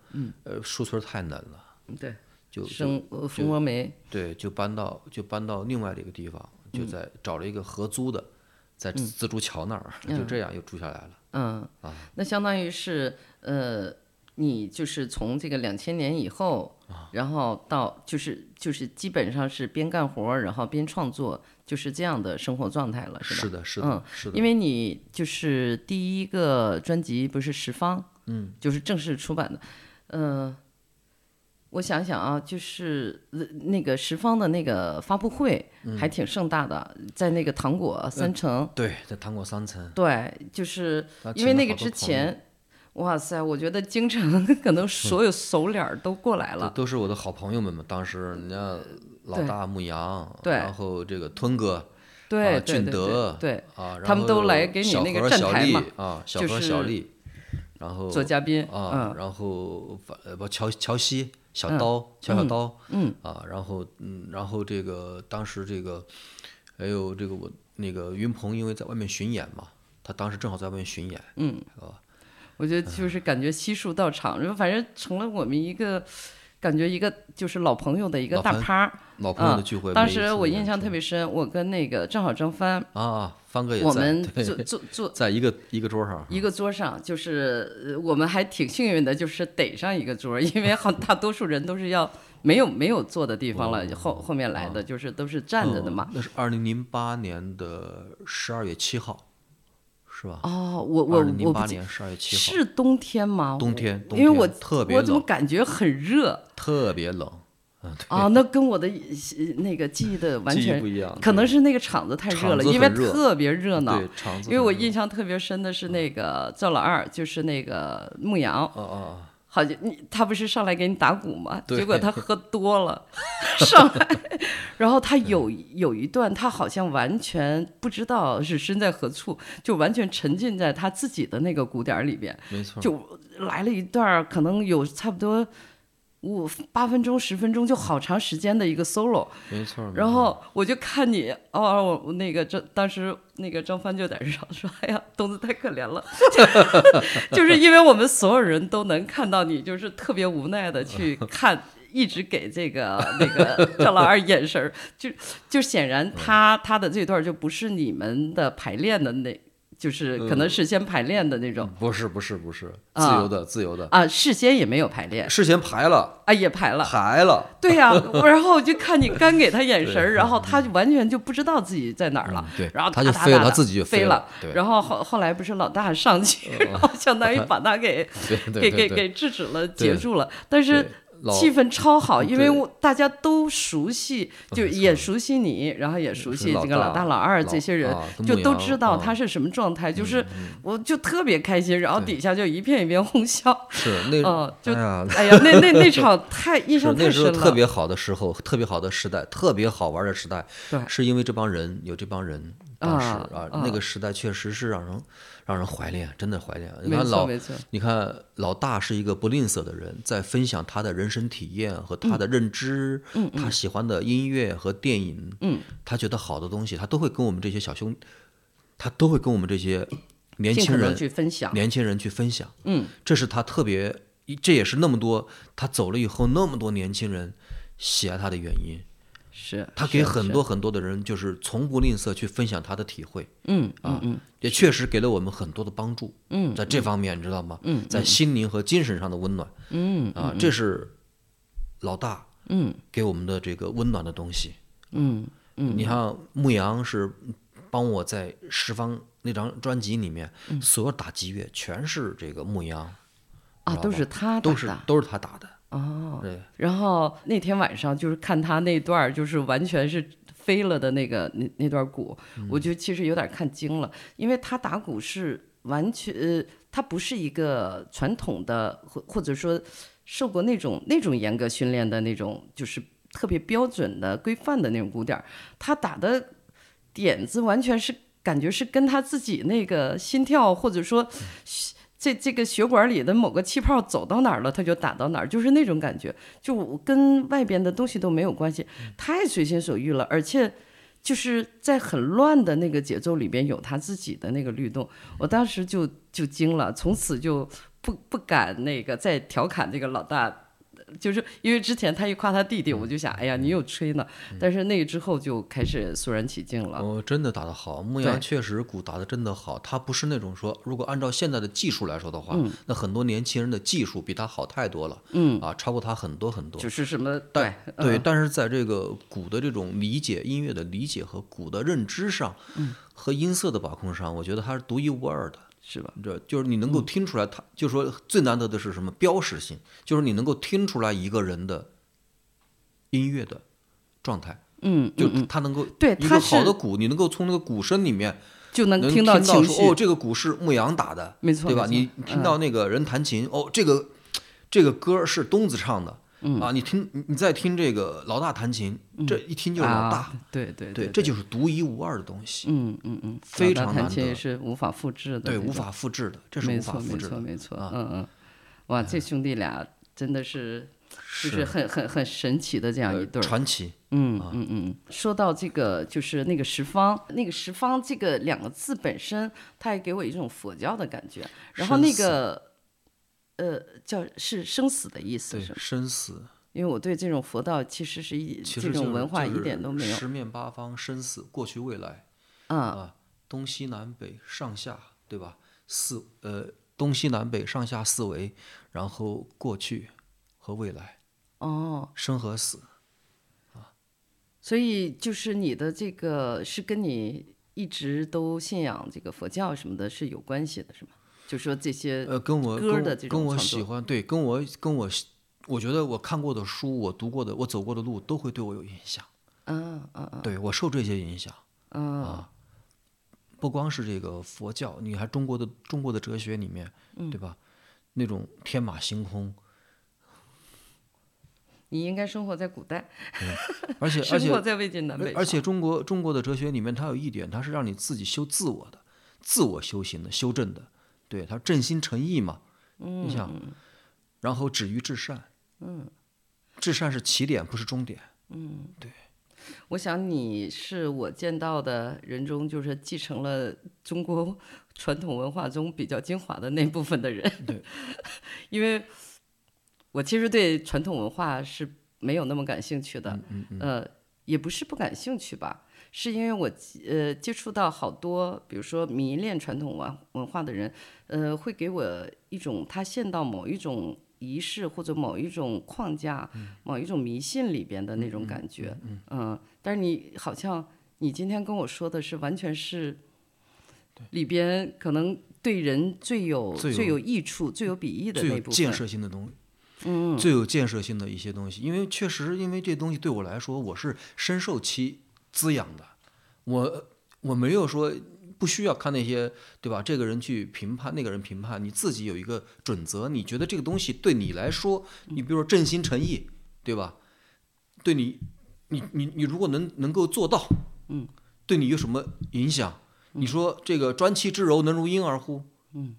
呃树村太冷了，对，就就生呃蜂窝煤，对就搬到就搬到另外的一个地方，就在找了一个合租的，在自助桥那儿，就这样又住下来了。嗯，啊。那相当于是呃，你就是从这个两千年以后，啊。然后到就是就是基本上是边干活然后边创作，就是这样的生活状态了，是吧？是的，是的，嗯是的。因为你就是第一个专辑不是十方，嗯，就是正式出版的，呃，我想想啊，就是呃那个十方的那个发布会嗯还挺盛大的，在那个糖果三城，对，在糖果三层，对，就是因为那个之前，哇塞，我觉得京城 可能所有熟脸儿都过来这了，都是我的好朋友们嘛。当时人家老大牧羊，对然后这个吞哥，对啊俊德对，啊，然他们都后来给你小那个站何小丽台嘛啊，小就何小丽，然后做嘉宾，啊，嗯然后不乔乔西小嗯刀乔小刀，嗯啊，然后嗯，然后这个当时这个还有这个我那个云鹏，因为在外面巡演嘛，他当时正好在外面巡演，嗯，我觉得就是感觉悉数到场，然后反正成了我们一个感觉一个就是老朋友的一个大趴。老朋友的嗯聚会。当时我印象特别深，我跟那个正好张帆，啊啊，帆哥也在我们坐坐坐在一个一个桌上，一个桌上，就是呃我们还挺幸运的，就是逮上一个桌，因为好大多数人都是要没有没有坐的地方了，后后面来的就是都是站着的嘛。嗯那是二零零八年的十二月七号，是吧？哦，我我我不记八年十二月七号，是冬天吗？冬天冬因为我特别我怎么感觉很热特别冷，嗯，对，啊？那跟我的呃那个记忆的完全不一样，可能是那个场子太热了，因为特别热闹对。场子因为我印象特别深的是那个赵老二，就是那个牧羊，啊啊啊，好像你他不是上来给你打鼓吗？结果他喝多了，上来，然后他有有一段，他好像完全不知道是身在何处，就完全沉浸在他自己的那个鼓点儿里边，没错，就来了一段，可能有差不多五八分钟、十分钟，就好长时间的一个 solo。没错。没然后我就看你，哦，我那个张当时那个张帆就在这上说：“哎呀，东子太可怜了，就是因为我们所有人都能看到你，就是特别无奈的去 看。”一直给这个那个赵老二眼神儿，就就显然他他的这段就不是你们的排练的那，就是可能事先排练的那种。不是不是不是自啊。由的自由的，啊，事先也没有排练。事先排了啊，也排了，排了，对呀、我然后我就看你干给他眼神儿，然后他就完全就不知道自己在哪儿了，然后他就飞了飞飞了对。然后后后来不是老大上去，然后相当于把他给 给给给制止了，对截住了，但是对。老气氛超好，因为我大家都熟悉，就也熟悉你，然后也熟悉这个老大、老二这些人就都知道他是什么状态，就是我就特别开心，然后底下就一片一片哄笑，是那嗯，就哎呀那那那场太 印是象太那时候深了，特别好的时候，特别好的时代，特别好玩的时代，对。是因为这帮人有这帮人，当时啊那个时代确实是让人让人怀念，真的怀念。你看老你看老大是一个不吝啬的人，在分享他的人生体验和他的认知，他喜欢的音乐和电影，嗯他觉得好的东西，他都会跟我们这些小兄，他都会跟我们这些年轻人去分享，年轻人去分享。嗯，这是他特别，这也是那么多他走了以后那么多年轻人喜爱他的原因。是他给很多很多的人就是从不吝啬去分享他的体会，嗯啊也确实给了我们很多的帮助。嗯在这方面你知道吗？嗯在心灵和精神上的温暖嗯啊，这是老大嗯给我们的这个温暖的东西。嗯嗯你看牧羊是帮我在十方那张专辑里面，所有打击乐全是这个牧羊，啊，都是他都是都是他打的。哦。对，然后那天晚上就是看他那段儿，就是完全是飞了的那个那那段鼓，我就其实有点看惊了，因为他打鼓是完全呃，他不是一个传统的或或者说受过那种那种严格训练的那种，就是特别标准的规范的那种鼓点儿，他打的点子完全是感觉是跟他自己那个心跳或者说。这这个血管里的某个气泡走到哪儿了，他就打到哪儿，就是那种感觉，就跟外边的东西都没有关系，太随心所欲了，而且就是在很乱的那个节奏里边有他自己的那个律动，我当时就就惊了，从此就不不敢那个再调侃这个老大。就是因为之前他一夸他弟弟，我就想，哎呀，你又吹呢。但是那之后就开始肃然起敬了。哦，真的打得好，牧羊确实鼓打得真的好。他不是那种说，如果按照现在的技术来说的话，那很多年轻人的技术比他好太多了，嗯，啊，超过他很多很多。就是什么对对，嗯但是在这个鼓的这种理解、音乐的理解和鼓的认知上，嗯和音色的把控上，我觉得他是独一无二的。是吧？这就是你能嗯够听出来，他就说最难得的是什么标识性，就是你能够听出来一个人的音乐的状态，嗯，就他能够对他一个好的鼓，你能够从那个鼓声里面就能能听到情绪。说哦，这个鼓是牧羊打的，没错对吧？你听到那个人弹琴，哦，这个这个歌是东子唱的，嗯。啊，你听你你再听这个老大弹琴，这一听就是老大啊，，对对对，对，这就是独一无二的东西，嗯嗯嗯，非常难得是无法复制的对，无法复制的，这是无法复制的，错没错，啊嗯嗯，哇，这兄弟俩真的是就是很很很神奇的这样一呃对儿。传奇，嗯啊。嗯嗯，说到这个，就是那个十方，那个十方这个两个字本身，它也给我一种佛教的感觉。然后那个，呃，叫是生死的意思对是？生死，因为我对这种佛道其实是一这种文化一点都没有。十面八方，生死，过去未来啊，啊，东西南北上下，对吧？四呃，东西南北上下四维，然后过去和未来，哦，生和死。所以就是你的这个是跟你一直都信仰这个佛教什么的是有关系的，是吗？就说这些，呃，跟我歌的这种跟我喜欢，对，跟我跟我，我觉得我看过的书，我读过的，我走过的路，都会对我有影响。嗯嗯嗯对我受这些影响，嗯啊不光是这个佛教，你还中国的中国的哲学里面，嗯对吧？那种天马行空，你应该生活在古代，而且 而生活且在魏晋南北。而且中国中国的哲学里面，它有一点，它是让你自己修自我的、自我修行的、修正的，对，他正心诚意嘛。嗯你想，然后止于至善，嗯，至善是起点，不是终点。嗯，对我想你是我见到的人中，就是继承了中国 传统文化中比较精华的那部分的人。对，因为我其实对传统文化是没有那么感兴趣的，嗯嗯呃，也不是不感兴趣吧，是因为我呃接触到好多，比如说迷恋传统文文化的人，呃，会给我一种他陷到某一种仪式或者某一种框架、某一种迷信里边的那种感觉，嗯但是你好像你今天跟我说的是完全是里边可能对人最有最有益处、最有裨益的那部分，设性的东西。嗯，最有建设性的一些东西，因为确实，因为这东西对我来说，我是深受其滋养的。我我没有说不需要看那些，对吧？这个人去评判，那个人评判，你自己有一个准则，你觉得这个东西对你来说，你比如说正心诚意，对吧？对你，你你你如果能能够做到，嗯，对你有什么影响？你说这个专气之柔能如婴儿乎？嗯，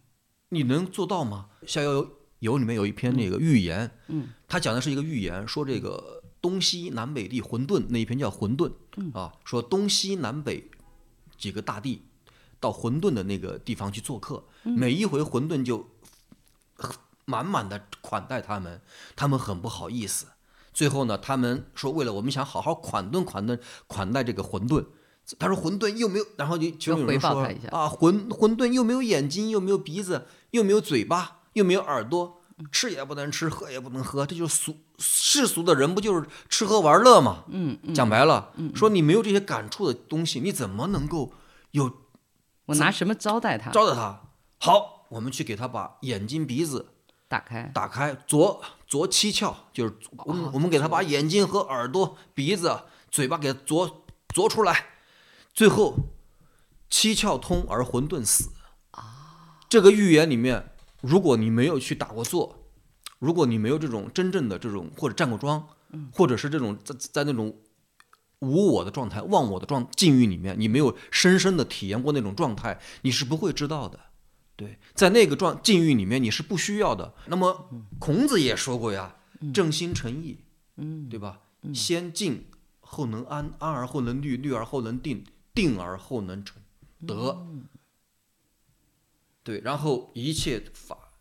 你能做到吗？《逍遥游》里面有一篇那个寓言，嗯，他讲的是一个寓言，说这个东西南北地混沌那一篇叫混沌，啊，说东西南北几个大地到混沌的那个地方去做客，每一回混沌就满满的款待他们，他们很不好意思。最后呢，他们说为了我们想好好款顿款顿款待这个混沌，他说混沌又没有，然后就就有人说啊，混混沌又没有眼睛，又没有鼻子，又没有嘴巴，又没有耳朵，吃也不能吃，喝也不能喝，这就是俗世俗的人不就是吃喝玩乐吗？嗯嗯讲白了，说你没有这些感触的东西，你怎么能够有我拿什么招待他？招待他。好，我们去给他把眼睛、鼻子打开，打开，左左七窍，就是我们、我们给他把眼睛和耳朵、鼻子、嘴巴给他啄啄出来，最后七窍通而混沌死。这个预言里面，如果你没有去打过坐，如果你没有这种真正的这种或者站过桩，或者是这种在在那种无我的状态、忘我的状境遇里面，你没有深深的体验过那种状态，你是不会知道的。对，在那个状境遇里面，你是不需要的。那么孔子也说过呀，正心诚意，嗯，对吧？先静后能安，安而后能虑，虑而后能定，定而后能成德。对，然后一切法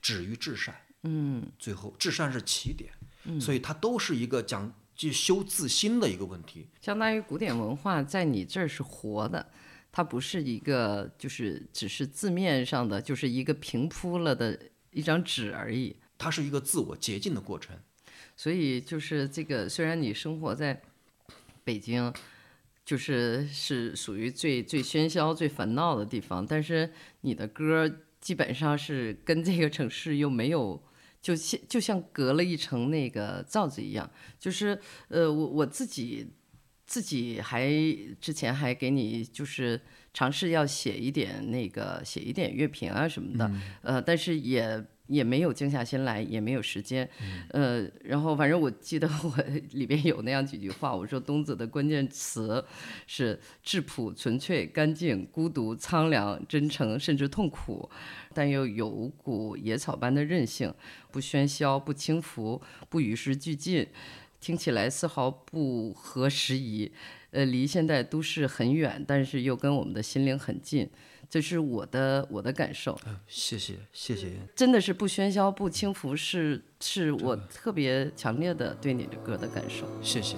止于至善，嗯，最后至善是起点，所以它都是一个讲就修自心的一个问题。相当于古典文化在你这儿是活的，它不是一个就是只是字面上的，就是一个平铺了的一张纸而已。它是一个自我洁净的过程。所以就是这个，虽然你生活在北京，就是是属于最最喧嚣、最烦闹的地方，但是你的歌基本上是跟这个城市又没有，就像就像隔了一层那个罩子一样。就是呃，我我自己自己还之前还给你就是尝试要写一点那个写一点乐评啊什么的，呃，但是也。也没有静下心来，也没有时间，呃，然后反正我记得我里边有那样几句话，我说东子的关键词是质朴、纯粹、干净、孤独、苍凉、真诚，甚至痛苦，但又有股野草般的韧性，不喧嚣，不轻浮，不与时俱进，听起来丝毫不合时宜，呃，离现代都市很远，但是又跟我们的心灵很近。这是我的我的感受，谢谢谢谢，真的是不喧嚣不轻浮，是是我特别强烈的对你的歌的感受。谢谢。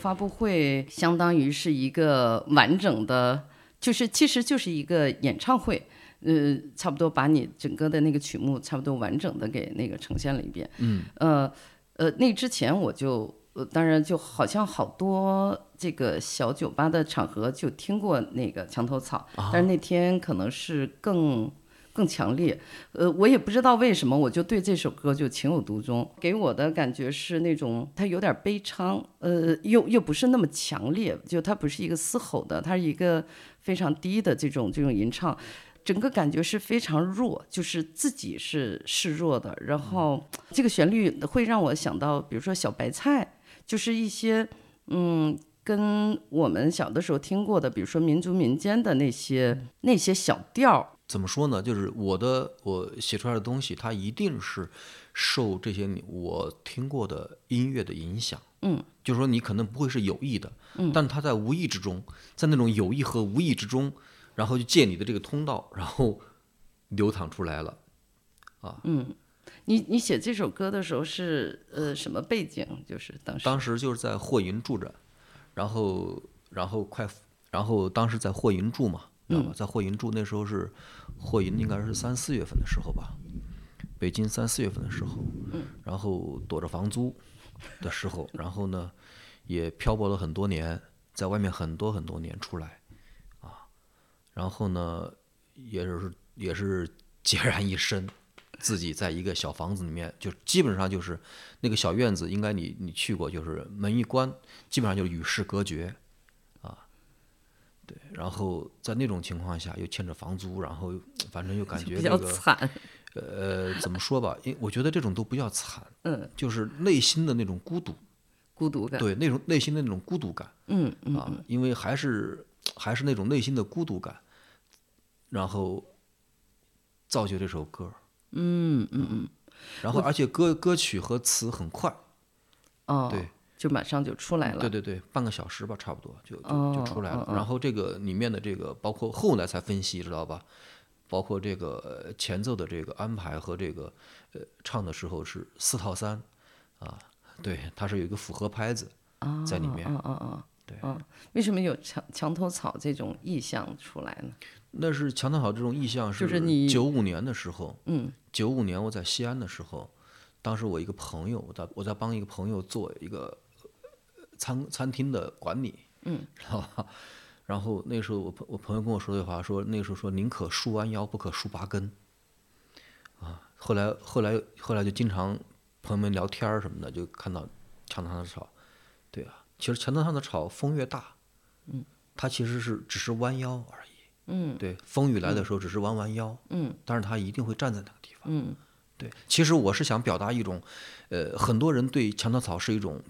发布会相当于是一个完整的，就是其实就是一个演唱会，呃，差不多把你整个的那个曲目差不多完整的给那个呈现了一遍。嗯，呃呃，那之前我就，呃，当然就好像好多这个小酒吧的场合就听过那个墙头草，但是那天可能是更。更强烈，呃，我也不知道为什么，我就对这首歌就情有独钟。给我的感觉是那种它有点悲怆，呃，又又不是那么强烈，就它不是一个嘶吼的，它是一个非常低的这种这种吟唱，整个感觉是非常弱，就是自己是示弱的。然后这个旋律会让我想到，比如说小白菜，就是一些嗯，跟我们小的时候听过的，比如说民族民间的那些那些小调儿。怎么说呢？就是我的我写出来的东西，它一定是受这些我听过的音乐的影响。嗯，就是说你可能不会是有意的，嗯，但它在无意之中，在那种有意和无意之中，然后就借你的这个通道，然后流淌出来了。啊，嗯，你你写这首歌的时候是呃什么背景？就是当时当时就是在霍营住着，然后然后快，然后当时在霍营住嘛。知道吧？在霍营住那时候是霍营，应该是三四月份的时候吧，北京三四月份的时候，然后躲着房租的时候，然后呢也漂泊了很多年，在外面很多很多年出来，啊，然后呢也是也是孑然一身，自己在一个小房子里面，就基本上就是那个小院子，应该你你去过，就是门一关，基本上就是与世隔绝，啊，对，然后在那种情况下又欠着房租，然后反正又感觉比较这个惨。呃怎么说吧，因我觉得这种都不叫惨，嗯，就是内心的那种孤独，孤独感。对，那种内心的那种孤独感。嗯嗯啊，因为还是还是那种内心的孤独感，然后造就这首歌。嗯嗯嗯。然后，而且歌歌曲和词很快，哦，对，就马上就出来了。对对对，半个小时吧，差不多就就哦就出来了然后这个里面的这个，包括后来才分析，知道吧？包括这个呃前奏的这个安排和这个呃唱的时候是四套三啊，对，它是有一个复合拍子在里面。嗯嗯嗯。对嗯，为什么有墙墙头草这种意象出来呢？那是墙头草这种意向就是你九五年的时候，嗯九五年我在西安的时候，当时我一个朋友，我在我在帮一个朋友做一个呃餐餐厅的管理，嗯，知道吧？然后那时候我朋我朋友跟我说的话说，那时候说宁可竖弯腰，不可竖八根，啊，后来后来后来就经常朋友们聊天儿什么的，就看到墙头上的草，对啊，其实墙头上的草风越大，嗯，它其实是只是弯腰而已，嗯。对，风雨来的时候只是弯弯腰，嗯。但是它一定会站在那个地方。嗯。对，其实我是想表达一种，呃，很多人对墙头草是一种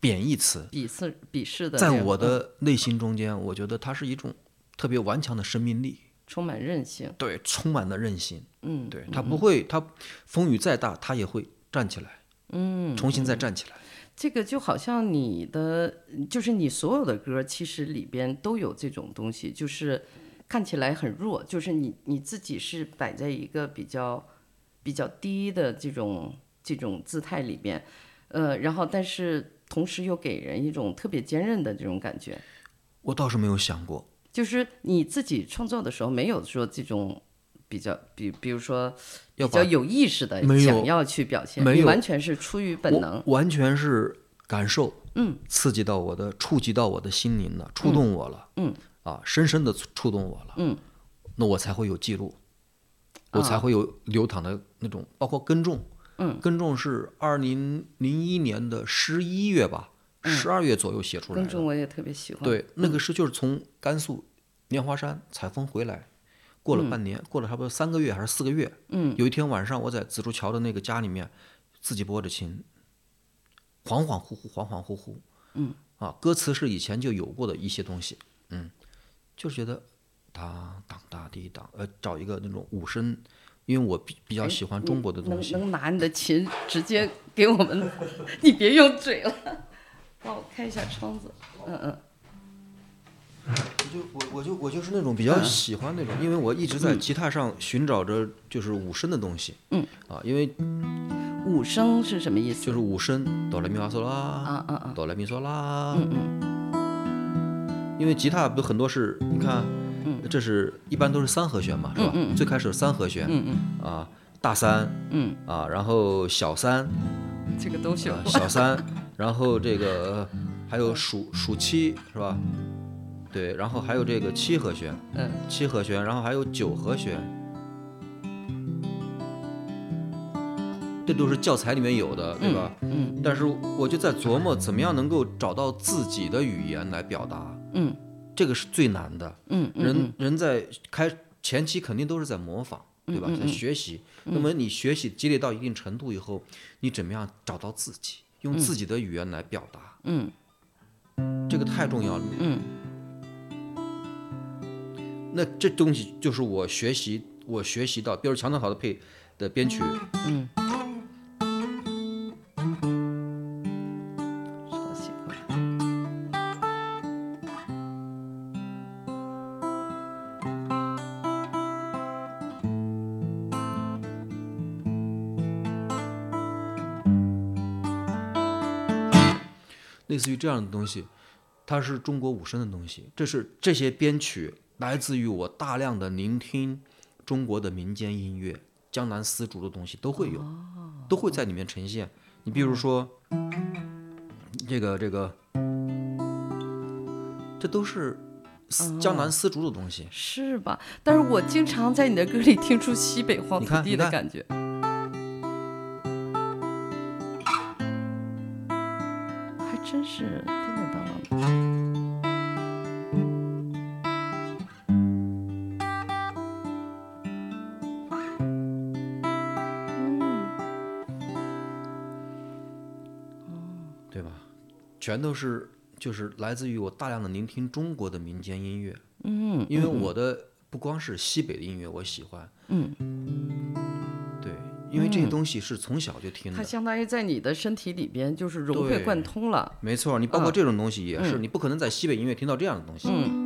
贬义词，鄙视鄙视的在，我嗯。的内心中间，我觉得它是一种特别顽强的生命力，充满韧性。对，充满了韧性，嗯，对，它不会，它风雨再大，它也会站起来，嗯，重新再站起来。这个就好像你的，就是你所有的歌，其实里边都有这种东西，就是看起来很弱，就是你你自己是摆在一个比较比较低的这种这种姿态里边，呃，然后但是同时又给人一种特别坚韧的这种感觉，我倒是没有想过，就是你自己创作的时候没有说这种。比较，比比如说比较有意识的想要去表现，没有。完全是出于本能，完全是感受，嗯，刺激到我的，触及到我的心灵了，触动我了，嗯，啊，深深的触动我了，嗯，那我才会有记录，我才会有流淌的那种，包括耕种，嗯，耕种是二零零一年的十一月吧，十二月左右写出来的，耕种我也特别喜欢，对，那个诗就是从甘肃莲花山采风回来，过了半年，过了差不多三个月还是四个月。嗯，有一天晚上，我在紫竹桥的那个家里面，自己拨着琴，恍恍惚惚，恍恍惚惚。嗯，啊，歌词是以前就有过的一些东西。嗯，就是觉得当当当滴当，呃，找一个那种五声，因为我比比较喜欢中国的东西。能能拿你的琴直接给我们，你别用嘴了，帮我开一下窗子。嗯嗯我就我我就我就是那种比较喜欢那种，因为我一直在吉他上寻找着就是五声的东西。嗯，啊，因为五声是什么意思？就是五声哆来咪发嗦啦，啊啊啊，哆来咪嗦啦。嗯嗯因为吉他不很多是，你看，这是一般都是三和弦嘛，是吧？嗯嗯最开始三和弦，嗯嗯。啊，大三嗯，啊，然后小三，这个都行。啊。小三，然后这个还有属属七是吧？对，然后还有这个七和弦，嗯。七和弦，然后还有九和弦，这都是教材里面有的，对吧？嗯。但是我就在琢磨，怎么样能够找到自己的语言来表达，嗯这个是最难的。人人在开前期肯定都是在模仿，对吧？在学习。那么你学习积累到一定程度以后，你怎么样找到自己，用自己的语言来表达？嗯这个太重要了。嗯那这东西就是我学习，我学习到，比如强德好的配的编曲，嗯，类似于这样的东西，它是中国五声的东西。这是这些编曲来自于我大量的聆听中国的民间音乐、江南丝竹的东西都会有，都会在里面呈现。你比如说，这个这个，这都是丝江南丝竹的东西。是吧？但是我经常在你的歌里听出西北黄土地你看你看全都是就是来自于我大量的聆听中国的民间音乐，嗯，因为我的不光是西北的音乐我喜欢，嗯，对，因为这些东西是从小就听的，它相当于在你的身体里边就是融会贯通了。没错，你包括嗯这种东西也是，嗯你不可能在西北音乐听到这样的东西，嗯。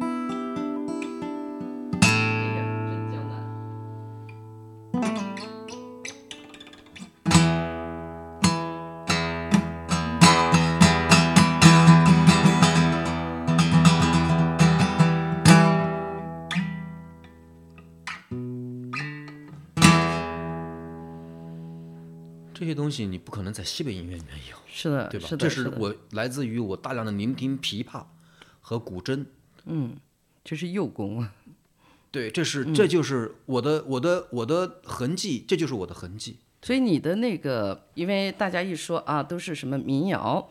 西你不可能在西北音乐里面有，是的，对吧？是的，这是我来自于我大量的聆听琵琶和古筝，嗯这是幼功啊。对，这是嗯这就是我的我的我的痕迹，这就是我的痕迹。所以你的那个，因为大家一说啊，都是什么民谣，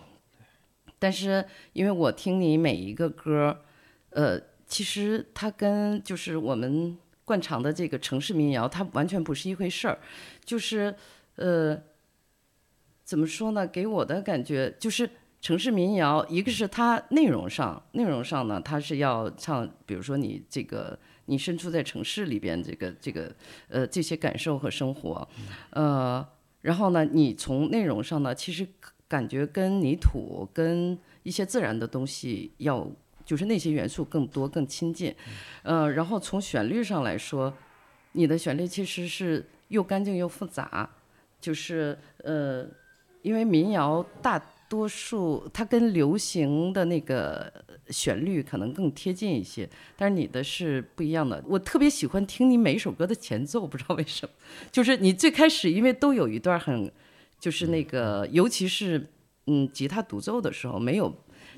但是因为我听你每一个歌，呃，其实它跟就是我们惯常的这个城市民谣，它完全不是一回事儿。就是呃，怎么说呢？给我的感觉就是城市民谣，一个是它内容上，内容上呢，它是要唱，比如说你这个你身处在城市里边，这个这个呃这些感受和生活，呃，然后呢，你从内容上呢，其实感觉跟泥土、跟一些自然的东西要，就是那些元素更多、更亲近。呃，然后从旋律上来说，你的旋律其实是又干净又复杂，就是呃，因为民谣大多数它跟流行的那个旋律可能更贴近一些，但是你的是不一样的。我特别喜欢听你每一首歌的前奏，不知道为什么，就是你最开始因为都有一段很，就是那个，尤其是嗯吉他独奏的时候，没有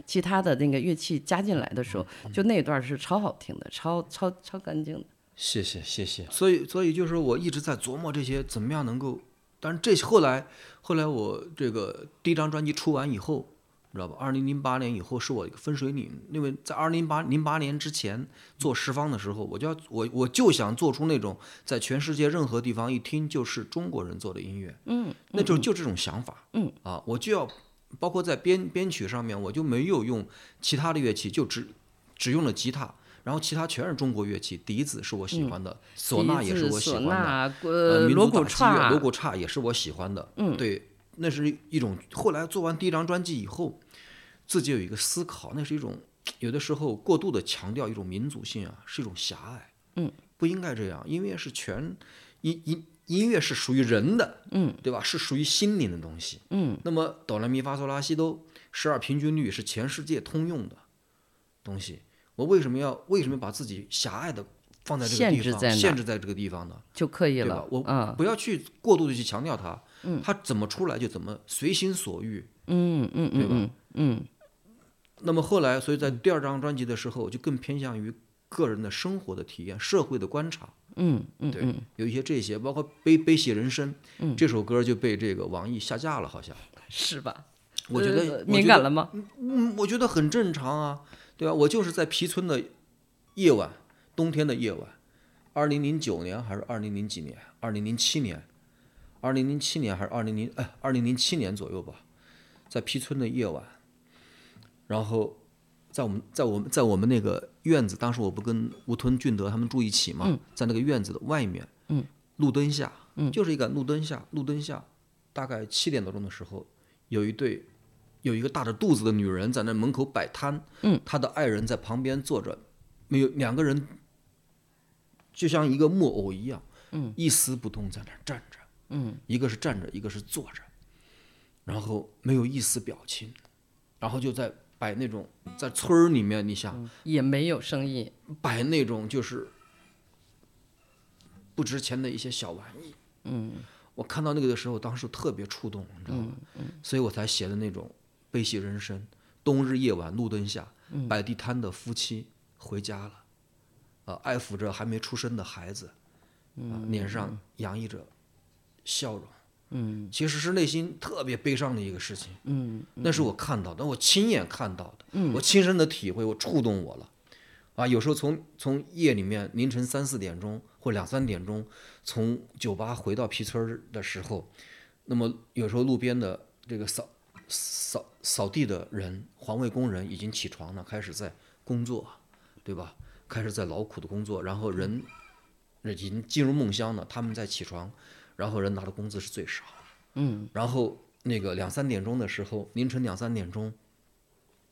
其他的那个乐器加进来的时候，就那段是超好听的，超超超干净的。谢谢谢谢。所以所以就是我一直在琢磨这些怎么样能够，但是这后来后来我这个第一张专辑出完以后，你知道吧？二零零八年以后是我一个分水岭，因为在二零零八零八年之前做十方的时候，我就要我我就想做出那种在全世界任何地方一听就是中国人做的音乐，嗯，那就就这种想法，嗯啊，我就要包括在编编曲上面，我就没有用其他的乐器，就只只用了吉他。然后其他全是中国乐器，笛子是我喜欢的，唢呐也是我喜欢的，呃，锣鼓族打击乐、串锣鼓叉也是我喜欢的。嗯，对，那是一种。后来做完第一张专辑以后，自己有一个思考，那是一种有的时候过度的强调一种民族性啊，是一种狭隘。嗯，不应该这样。音乐是全音音音乐是属于人的，嗯，对吧？是属于心灵的东西。嗯，那么哆来咪发嗦拉西哆十二平均律是全世界通用的东西。我为什么要为什么把自己狭隘的放在这个地方，限制在限制在这个地方呢？就可以对吧了？。我嗯不要去过度的去强调它，它怎么出来就怎么随心所欲。嗯嗯嗯嗯嗯那么后来，所以在第二张专辑的时候，我就更偏向于个人的生活的体验、社会的观察。嗯嗯对，有一些这些，包括《悲悲喜人生》这首歌就被这个网易下架了，好像。是吧？我觉得呃我觉得敏感了吗？嗯，我觉得很正常啊，对吧？我就是在皮村的夜晚，冬天的夜晚，二零零九年还是二零零几年？二零零七年，二零零七年还是二零零哎二零零七年左右吧，在皮村的夜晚，然后在我们在我们在我们那个院子，当时我不跟吴吞、俊德他们住一起嘛，在那个院子的外面，嗯，路灯下，嗯，就是一个路灯下，路灯下，大概七点多钟的时候，有一对有一个大着肚子的女人在那门口摆摊，嗯，她的爱人在旁边坐着，没有两个人就像一个木偶一样，嗯，一丝不动在那站着，嗯，一个是站着，一个是坐着，然后没有一丝表情，然后就在摆那种在村儿里面，你想也没有生意。摆那种就是不值钱的一些小玩意，嗯。我看到那个的时候，当时特别触动，你知道吗？所以我才写的那种悲喜人生。冬日夜晚，路灯下，摆地摊的夫妻回家了，啊，爱抚着还没出生的孩子，啊，脸上洋溢着笑容，嗯，其实是内心特别悲伤的一个事情。嗯，那是我看到的，我亲眼看到的，嗯，我亲身的体会，我触动我了。啊，有时候从从夜里面凌晨三四点钟或两三点钟，从酒吧回到皮村儿的时候，那么有时候路边的这个扫扫扫地的人、环卫工人已经起床了，开始在工作，对吧？开始在劳苦的工作，然后人已经进入梦乡了，他们在起床，然后人拿的工资是最少，嗯，然后那个两三点钟的时候，凌晨两三点钟，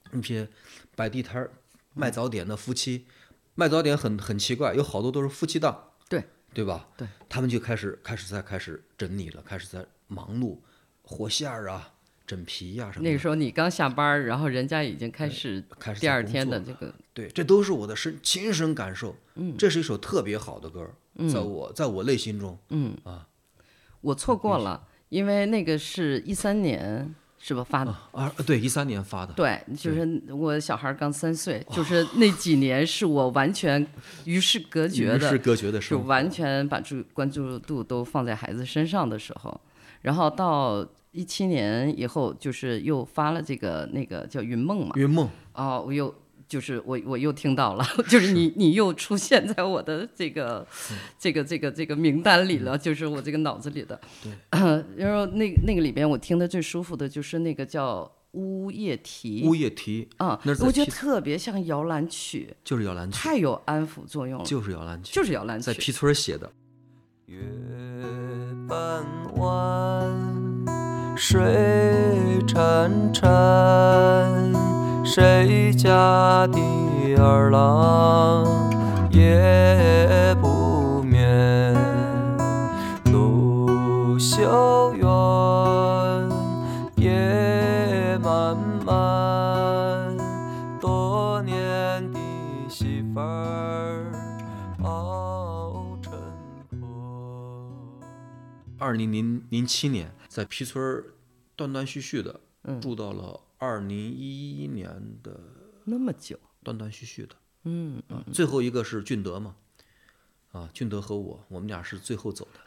那些摆地摊儿卖早点的夫妻，卖早点很很奇怪，有好多都是夫妻档，对对吧？对，他们就开始开始在开始整理了，开始在忙碌和馅儿啊、整皮呀、什么的。那个时候你刚下班，然后人家已经开始开始第二天的这个，对，这都是我的身亲身感受。嗯，这是一首特别好的歌儿，在我在我内心中，嗯。啊我错过了，因为那个是一三年是吧发的？啊，对，一三年发的，对，就是我小孩刚三岁，就是那几年是我完全 与世隔绝的，与世隔绝的时候，就，完全把注关注度都放在孩子身上的时候，然后到一七年以后，就是又发了这个那个叫《云梦》嘛，云梦，哦，我又就是我我又听到了，就是你你又出现在我的这个这个这个这个名单里了，就是我这个脑子里的。对，然后那那个里边我听的最舒服的就是那个叫《乌夜啼。乌》夜啼。啊我觉得特别像摇篮曲，就是摇篮曲，太有安抚作用了，就是摇篮曲，就是摇篮曲。在皮村写的。月半弯，水潺潺，谁家的儿郎夜不眠？路修远，夜漫漫，多年的媳妇儿熬成婆。二零零零七年，在皮村儿断断续续的住到了二零一一年的那么久，断断续续的。嗯，啊，最后一个是俊德嘛，啊，俊德和我，我们俩是最后走的。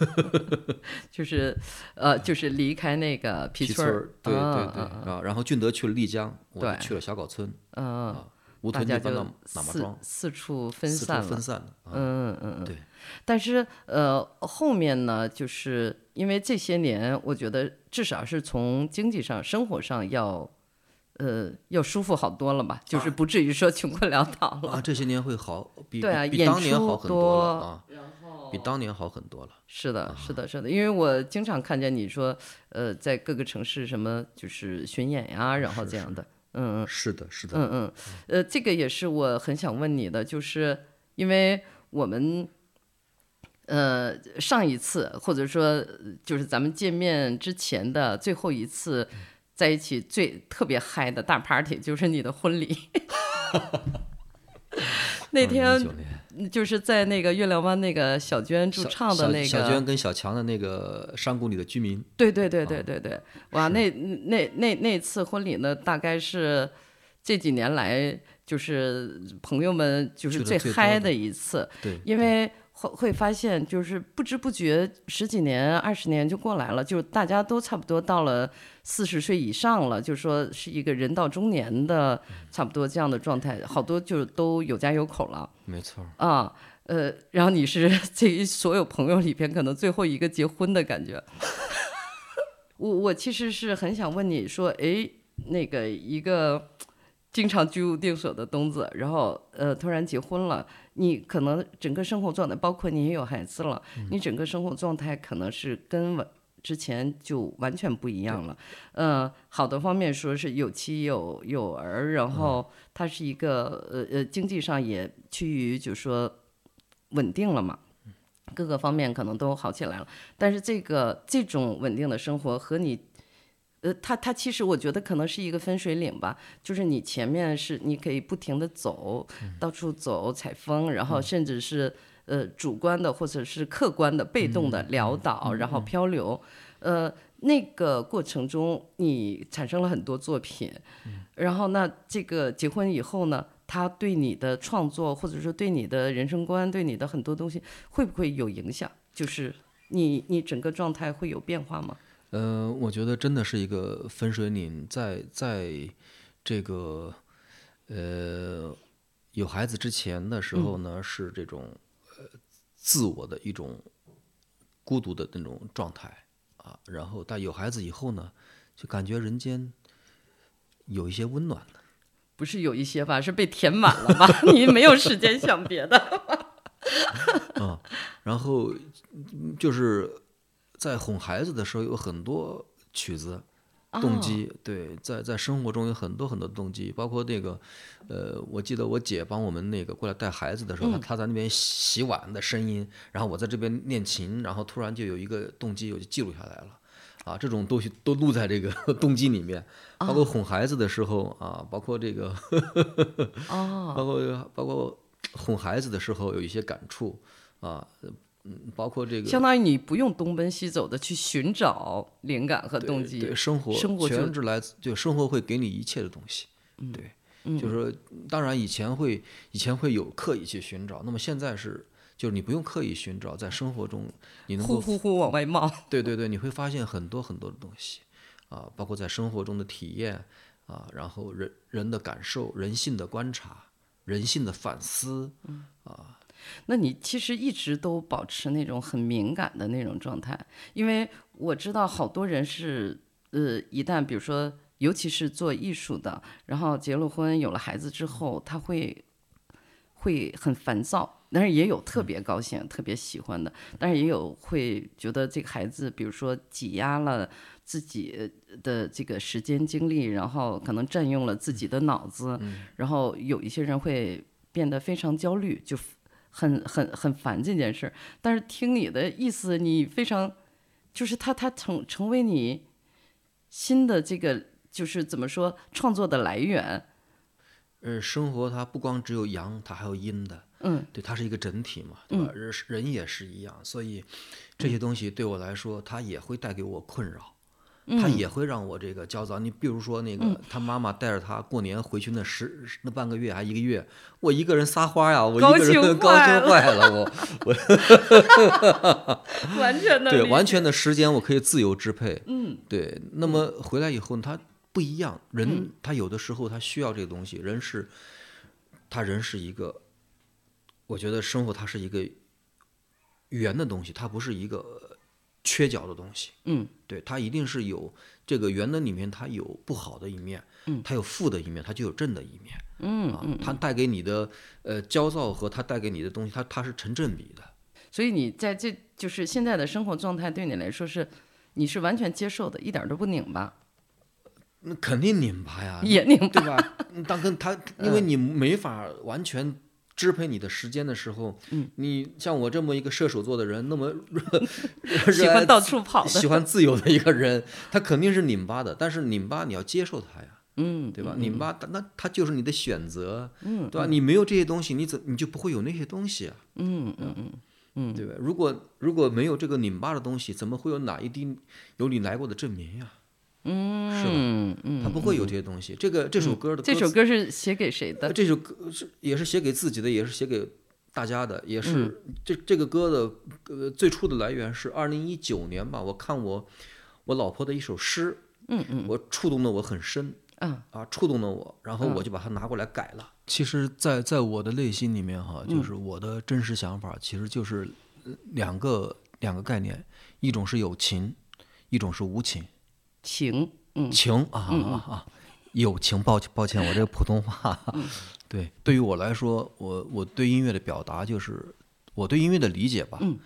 就是呃，就是离开那个皮皮村儿，对对啊对啊啊，然后俊德去了丽江，我对。去了小岗村，嗯，啊，吴屯就搬到喇嘛四庄，四处分四处散了，分散嗯嗯嗯，对。但是呃，后面呢，就是因为这些年，我觉得至少是从经济上、生活上要。呃，要舒服好多了吧？就是不至于说穷困潦倒了。啊，这些年会好，比对啊演比比当年好很多了多啊，比当年好很多了。是的，是的，是的，因为我经常看见你说，呃，在各个城市什么就是巡演呀，然后这样的，嗯嗯。是的，是的，嗯嗯，呃，这个也是我很想问你的，就是因为我们，呃，上一次或者说呃就是咱们见面之前的最后一次在一起最特别嗨的大 party，就是你的婚礼。那天就是在那个月亮湾那个小娟驻唱的那个，小小娟跟小强的那个山谷里的居民，对对对对对对，哇，那那那那次婚礼呢，大概是这几年来就是朋友们就是最嗨的一次，对，因为会会发现就是不知不觉十几年、二十年就过来了，就是大家都差不多到了四十岁以上了，就说是一个人到中年的差不多这样的状态，好多就都有家有口了。没错，啊，呃，然后你是 这一所有朋友里边可能最后一个结婚的感觉。我我其实是很想问你说，哎，那个一个经常居无定所的东子，然后呃突然结婚了，你可能整个生活状态，包括你也有孩子了，你整个生活状态可能是跟完之前就完全不一样了。嗯，好的方面说是有妻有有儿，然后他是一个呃呃经济上也趋于就是说稳定了嘛。各个方面可能都好起来了，但是这个这种稳定的生活和你，呃，它它其实我觉得可能是一个分水岭吧，就是你前面是你可以不停的走，到处走采风，然后甚至是呃主观的或者是客观的被动的潦倒，然后漂流，呃，那个过程中你产生了很多作品，然后那这个结婚以后呢，他对你的创作或者说对你的人生观，对你的很多东西会不会有影响？就是你你整个状态会有变化吗？呃，我觉得真的是一个分水岭，在在这个呃有孩子之前的时候呢，是这种呃自我的一种孤独的那种状态啊，然后但有孩子以后呢，就感觉人间有一些温暖了。不是有一些吧，是被填满了吧？你没有时间想别的。啊，然后嗯就是在哄孩子的时候有很多曲子。动机对，在在生活中有很多很多动机，包括那个，呃，我记得我姐帮我们那个过来带孩子的时候，她她在那边洗碗的声音，然后我在这边练琴，然后突然就有一个动机，我就记录下来了，啊，这种东西都录在这个 动机里面，包括哄孩子的时候啊，包括这个，哦，包括包括哄孩子的时候有一些感触啊，嗯，包括这个相当于你不用东奔西走的去寻找灵感和动机，对生活，生活全是来自就生活会给你一切的东西，对，就是说，当然以前会以前会有刻意去寻找，那么现在是就是你不用刻意寻找，在生活中你能够呼呼呼往外冒。对对对，你会发现很多很多的东西啊，包括在生活中的体验啊，然后人人的感受、人性的观察、人性的反思，那你其实一直都保持那种很敏感的那种状态，因为我知道好多人是，呃，一旦比如说，尤其是做艺术的，然后结了婚有了孩子之后，他会会很烦躁，但是也有特别高兴、特别喜欢的，但是也有会觉得这个孩子，比如说挤压了自己的这个时间精力，然后可能占用了自己的脑子，然后有一些人会变得非常焦虑，就很很很烦这件事儿。但是听你的意思，你非常就是他他成成为你新的这个就是怎么说创作的来源，呃，生活它不光只有阳，它还有阴的，嗯，对，它是一个整体嘛，对吧？人是人也是一样，所以这些东西对我来说，它也会带给我困扰，它嗯也会让我这个焦躁。你比如说那个，他妈妈带着他过年回去那十那半个月还一个月，我一个人撒花呀，我一高个人兴 高坏兴坏了，我 完全的对完全的时间我可以自由支配，嗯对。那么回来以后，他不一样，人他有的时候他需要这个东西，人是，他人是一个，我觉得生活它是一个圆的东西，它不是一个缺角的东西。嗯对，它一定是有这个圆的里面，它有不好的一面，它有负的一面，它就有正的一面。嗯啊，它带给你的呃焦躁和它带给你的东西，它它是成正比的。所以你在这就是现在的生活状态对你来说是你是完全接受的，一点儿都不拧巴，那肯定拧巴呀，也拧巴。对吧？嗯当跟他，因为你没法完全支配你的时间的时候，嗯你像我这么一个射手座的人，那么 喜欢到处跑喜欢自由的一个人，他肯定是拧巴的。但是拧巴你要接受他呀，嗯，对吧？拧巴，那他就是你的选择，嗯，对吧？你没有这些东西，你怎你就不会有那些东西啊，嗯嗯嗯嗯，对吧？如果如果没有这个拧巴的东西，怎么会有哪一滴有你来过的证明呀？嗯，是吧嗯嗯，他不会有这些东西。这个这首歌的这首歌是写给谁的？呃这首歌是也是写给自己的，也是写给大家的，也是、这这个歌的呃最初的来源是二零一九年吧，我看我我老婆的一首诗，嗯嗯我触动的我很深嗯啊，触动了我，然后我就把它拿过来改了。其实在，在我的内心里面哈，就是我的真实想法，其实就是呃两个两个概念，一种是有情，一种是无情。情，嗯。情啊啊啊！友情，抱歉抱歉，我这个普通话，对，对于我来说，我我对音乐的表达就是我对音乐的理解吧，嗯。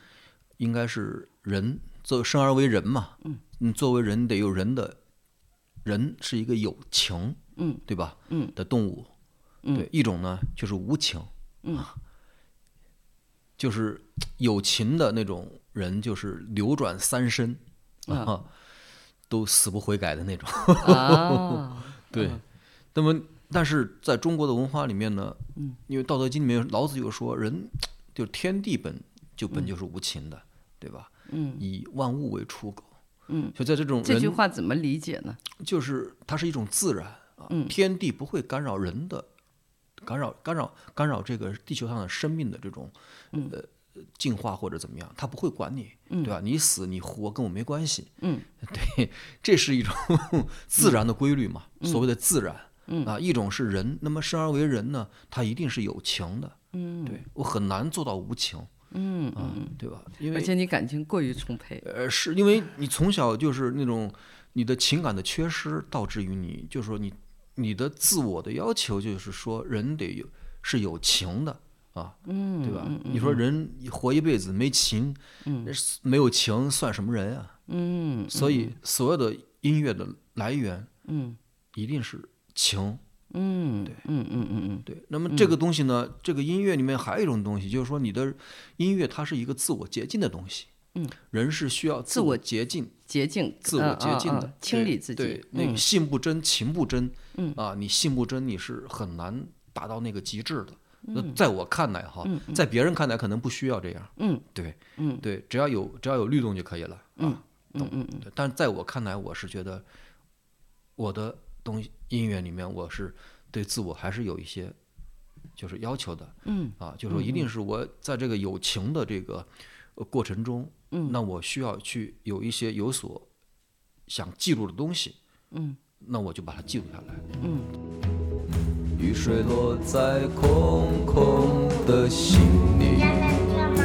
应该是人做生而为人嘛，嗯，作为人得有人的，人是一个有情，嗯，对吧？嗯。的动物，嗯。对，一种呢就是无情，嗯。啊，就是有情的那种人，就是流转三身。啊，都死不悔改的那种。啊，对，那么但是在中国的文化里面呢，嗯因为《道德经》里面老子有说，人就天地本就本就是无情的，对吧？嗯以万物为刍狗，嗯，就在这种这句，话怎么理解呢？就是它是一种自然啊，嗯天地不会干扰人的，干扰干扰干扰这个地球上的生命的这种嗯呃进化或者怎么样，他不会管你，对吧？你死你活跟我没关系，嗯，对，这是一种 自然的规律嘛，所谓的自然，嗯。啊，一种是人，那么生而为人呢，他一定是有情的，嗯。对我很难做到无情，嗯啊，对吧？因而且你感情过于充沛，呃，是因为你从小就是那种你的情感的缺失，导致于你就是说你你的自我的要求就是说人得有是有情的啊，嗯，对吧？嗯你说人活一辈子没情，嗯没有情算什么人啊？嗯所以所有的音乐的来源嗯一定是情。嗯，嗯嗯嗯嗯对，那么这个东西呢，这个音乐里面还有一种东西，就是说你的音乐它是一个自我洁净的东西。嗯，人是需要自自我洁净、洁净，自我嗯洁净的清理自己，对，那个嗯性不真，情不真，嗯啊，你性不真，你是很难达到那个极致的。那在我看来哈，在别人看来可能不需要这样。嗯对，嗯对，只要有只要有律动就可以了。嗯啊，嗯嗯嗯，但是在我看来，我是觉得我的东西音乐里面，我是对自我还是有一些就是要求的。嗯啊，就是说一定是我在这个有情的这个呃过程中，嗯那我需要去有一些有所想记录的东西，嗯那我就把它记录下来。嗯雨水落在空空的心里，家在这吗？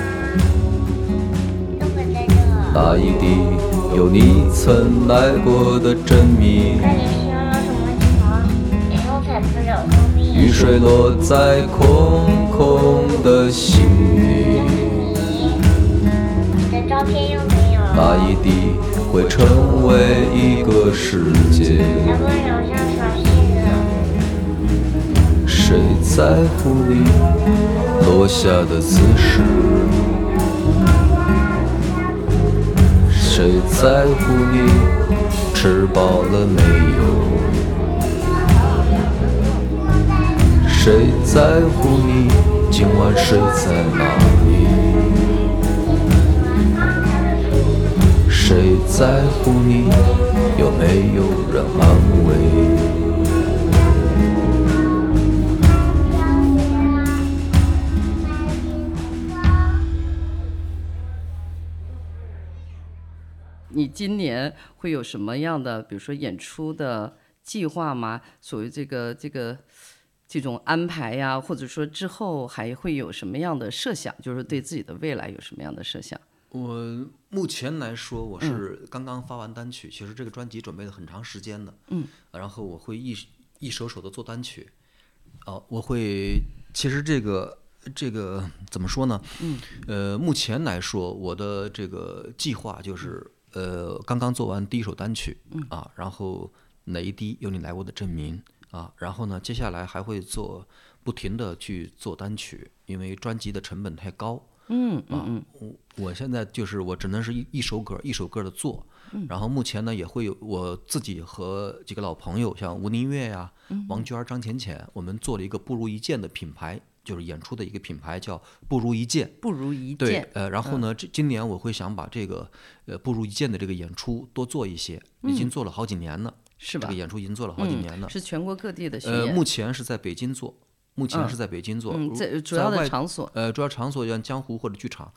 那一地有你曾来过的真名。那你需要什么情？以后才不了。雨水落在空空的心里，你的照片又没有。那一地会成为一个世界。能不留下。谁在乎你落下的姿势？谁在乎你吃饱了没有？谁在乎你今晚睡在哪里？谁在乎你有没有人安慰？今年会有什么样的，比如说演出的计划吗？所谓这个这个这种安排呀，或者说之后还会有什么样的设想？就是对自己的未来有什么样的设想？我目前来说，我是刚刚发完单曲，其实这个专辑准备了很长时间的，嗯，然后我会一一首首的做单曲，哦，我会，其实这个这个怎么说呢？嗯，呃，目前来说，我的这个计划就是，呃，刚刚做完第一首单曲，嗯。啊，然后哪一滴有你来过的证明啊，然后呢，接下来还会做不停的去做单曲，因为专辑的成本太高，嗯啊，我我现在就是我只能是一一首歌一首歌的做，然后目前呢也会有我自己和几个老朋友，像吴宁月呀、王娟、张浅浅，我们做了一个不如一见的品牌，就是演出的一个品牌叫不如一见。不如一对见，，呃，然后呢，这今年我会想把这个呃不如一见的这个演出多做一些，已经做了好几年了，是吧这个？演出已经做了好几嗯年了。是全国各地的巡呃，目前是在北京做，目前嗯是在北京做，嗯，在主要的场所，呃，主要场所像江湖或者剧场，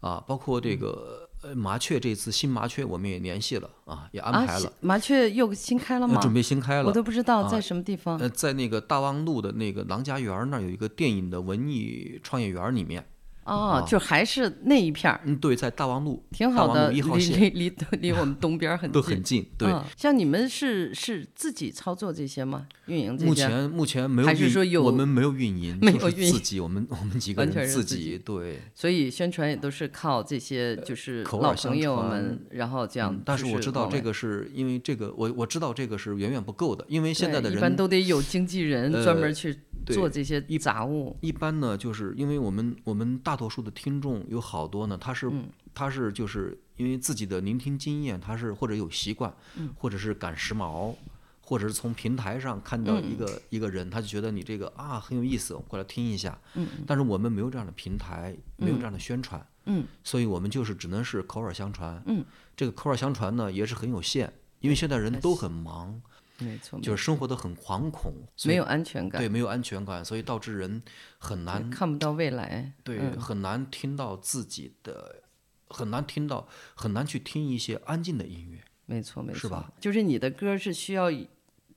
啊，包括嗯这个呃麻雀这次新麻雀我们也联系了啊，也安啊，排了，新麻雀又新开了吗？呃准备新开了我都。不知道啊在什么地方。呃，在那个大望路的那个郎家园儿那儿有一个电影的文艺创业园儿里面，哦，就还是那一片儿，嗯，对，在大望路，挺好的，离 离号线离离我们东边儿很都很近。对，嗯像你们是是自己操作这些吗？运营这些？目前目前没有还是说有我们没有运营，没就是有运营自己，我们我们几个人自己己对。所以宣传也都是靠这些，就是老朋友传们，然后这样、嗯但是我知道这个是因为这个，我我知道这个是远远不够的，因为现在的人一般都得有经纪人专门呃去对做这些杂物。一般呢，就是因为我们我们大多数的听众有好多呢，他是、嗯他是就是因为自己的聆听经验，他是或者有习惯，嗯或者是赶时髦，或者是从平台上看到一个、一个人，他就觉得你这个啊很有意思，我过来听一下。嗯但是我们没有这样的平台，没有这样的宣传，嗯所以我们就是只能是口耳相传。嗯，这个口耳相传呢也是很有限，因为现在人都很忙。没错，就是生活的很惶恐，没有安全感，对没有安全感，所以导致人很难看不到未来。对、嗯很难听到自己的，很难听到很难去听一些安静的音乐。没错，没错，是吧？就是你的歌是需要，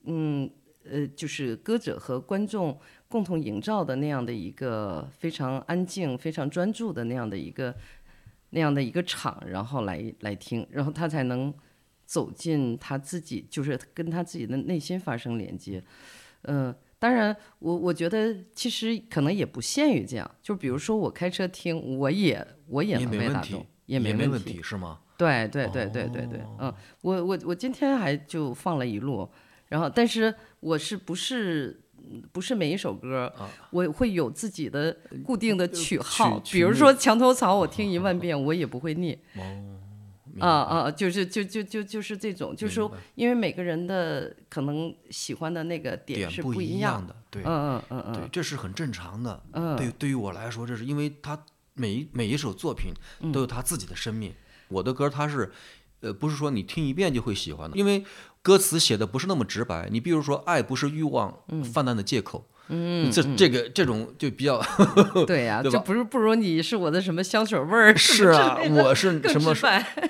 嗯呃，就是歌者和观众共同营造的那样的一个非常安静、非常专注的那样的一个那样的一个场，然后来来听，然后他才能走进他自己，就是跟他自己的内心发生连接。嗯、当然，我我觉得其实可能也不限于这样，就比如说我开车听，我也我也也能没问题被打动，，也没问问题，是吗？对对对对对对，嗯，我我我今天还就放了一路，然后但是我是不是嗯不是每一首歌，我会有自己的固定的曲号，曲比如说《墙头草》，我听一万 遍我也不会腻。明啊啊，就是就就就就是这种，就是说，因为每个人的可能喜欢的那个点是点不一样的，对嗯嗯嗯对，嗯，这是很正常的。嗯对，对于我来说，这是因为他每一每一首作品嗯都有他自己的生命。我的歌它是，呃，不是说你听一遍就会喜欢的，因为歌词写的不是那么直白。你比如说，爱不是欲望泛滥的借口，嗯，这这个这种就比较 对呀，就不是不如你是我的什么香水味儿，是啊，我是什么。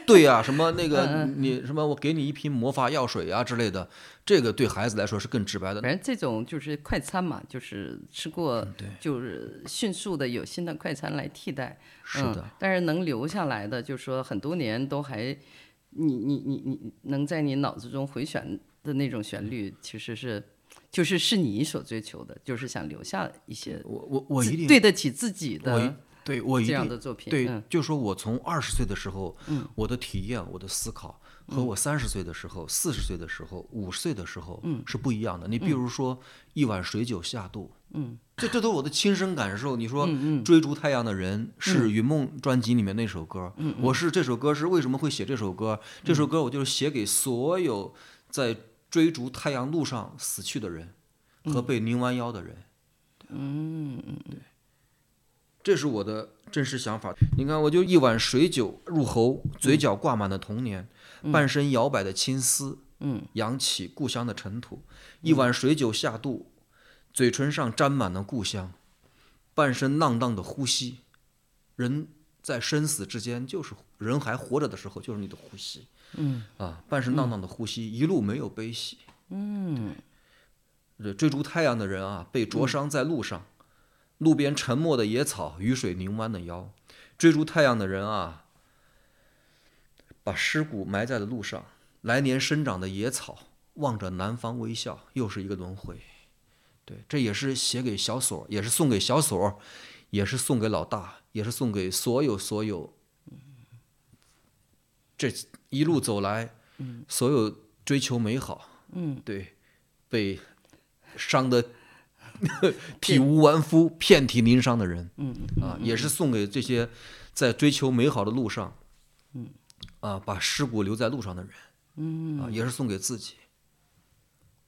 对呀、什么那个嗯你什么我给你一瓶魔法药水啊之类的，这个对孩子来说是更直白的。反正这种就是快餐嘛，就是吃过，就是迅速的有新的快餐来替代。嗯是的，但是能留下来的，就是说很多年都还，你你你你能在你脑子中回旋的那种旋律，其实是，就是是你所追求的，就是想留下一些我我我一定对得起自己的这对我一定样的作品。对，嗯就说我从二十岁的时候，我的体验、我的思考和我三十岁的时候、四十岁的时候、五十岁的时候，是不一样的。你比如说一碗水酒下肚，嗯，这这都是我的亲身感受。你说追逐太阳的人是云梦专辑里面那首歌，我是这首歌是为什么会写这首歌？这首歌我就是写给所有在追逐太阳路上死去的人和被拧弯腰的人。嗯，对这是我的真实想法。你看，我就一碗水酒入喉，嘴角挂满了童年，半身摇摆的青丝，嗯，扬起故乡的尘土。一碗水酒下肚，嘴唇上沾满了故乡，半身浪荡的呼吸。人在生死之间，就是人还活着的时候，就是你的呼吸。嗯啊，半是荡荡的呼吸，一路没有悲喜。嗯，这追逐太阳的人啊，被灼伤在路上。路边沉默的野草，雨水凝弯的腰。追逐太阳的人啊，把尸骨埋在了路上。来年生长的野草，望着南方微笑，又是一个轮回。对，这也是写给小锁，也是送给小锁，也是送给老大，也是送给所有所有。这一路走来，所有追求美好，嗯，对，被伤的体无完肤、遍体鳞伤的人，嗯啊，也是送给这些在追求美好的路上，啊，把尸骨留在路上的人，嗯。啊，也是送给自己，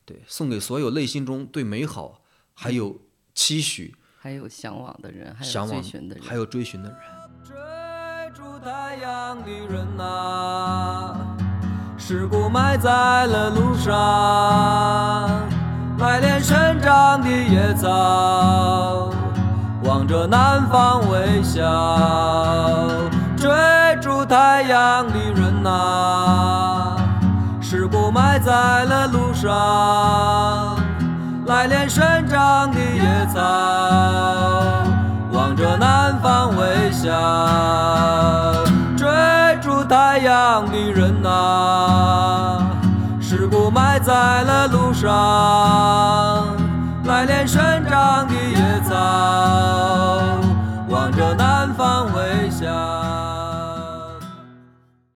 对，送给所有内心中对美好还有期许、还有向往的人，还有追寻的人，还有追寻的人。太阳的人呐、尸骨埋在了路上，来年生长的野草，望着南方微笑。追逐太阳的人呐、尸骨埋在了路上，来年生长的野草，望着南方微笑，追逐太阳的人呐，尸骨埋在了路上，来年生长的野草。望着南方微笑。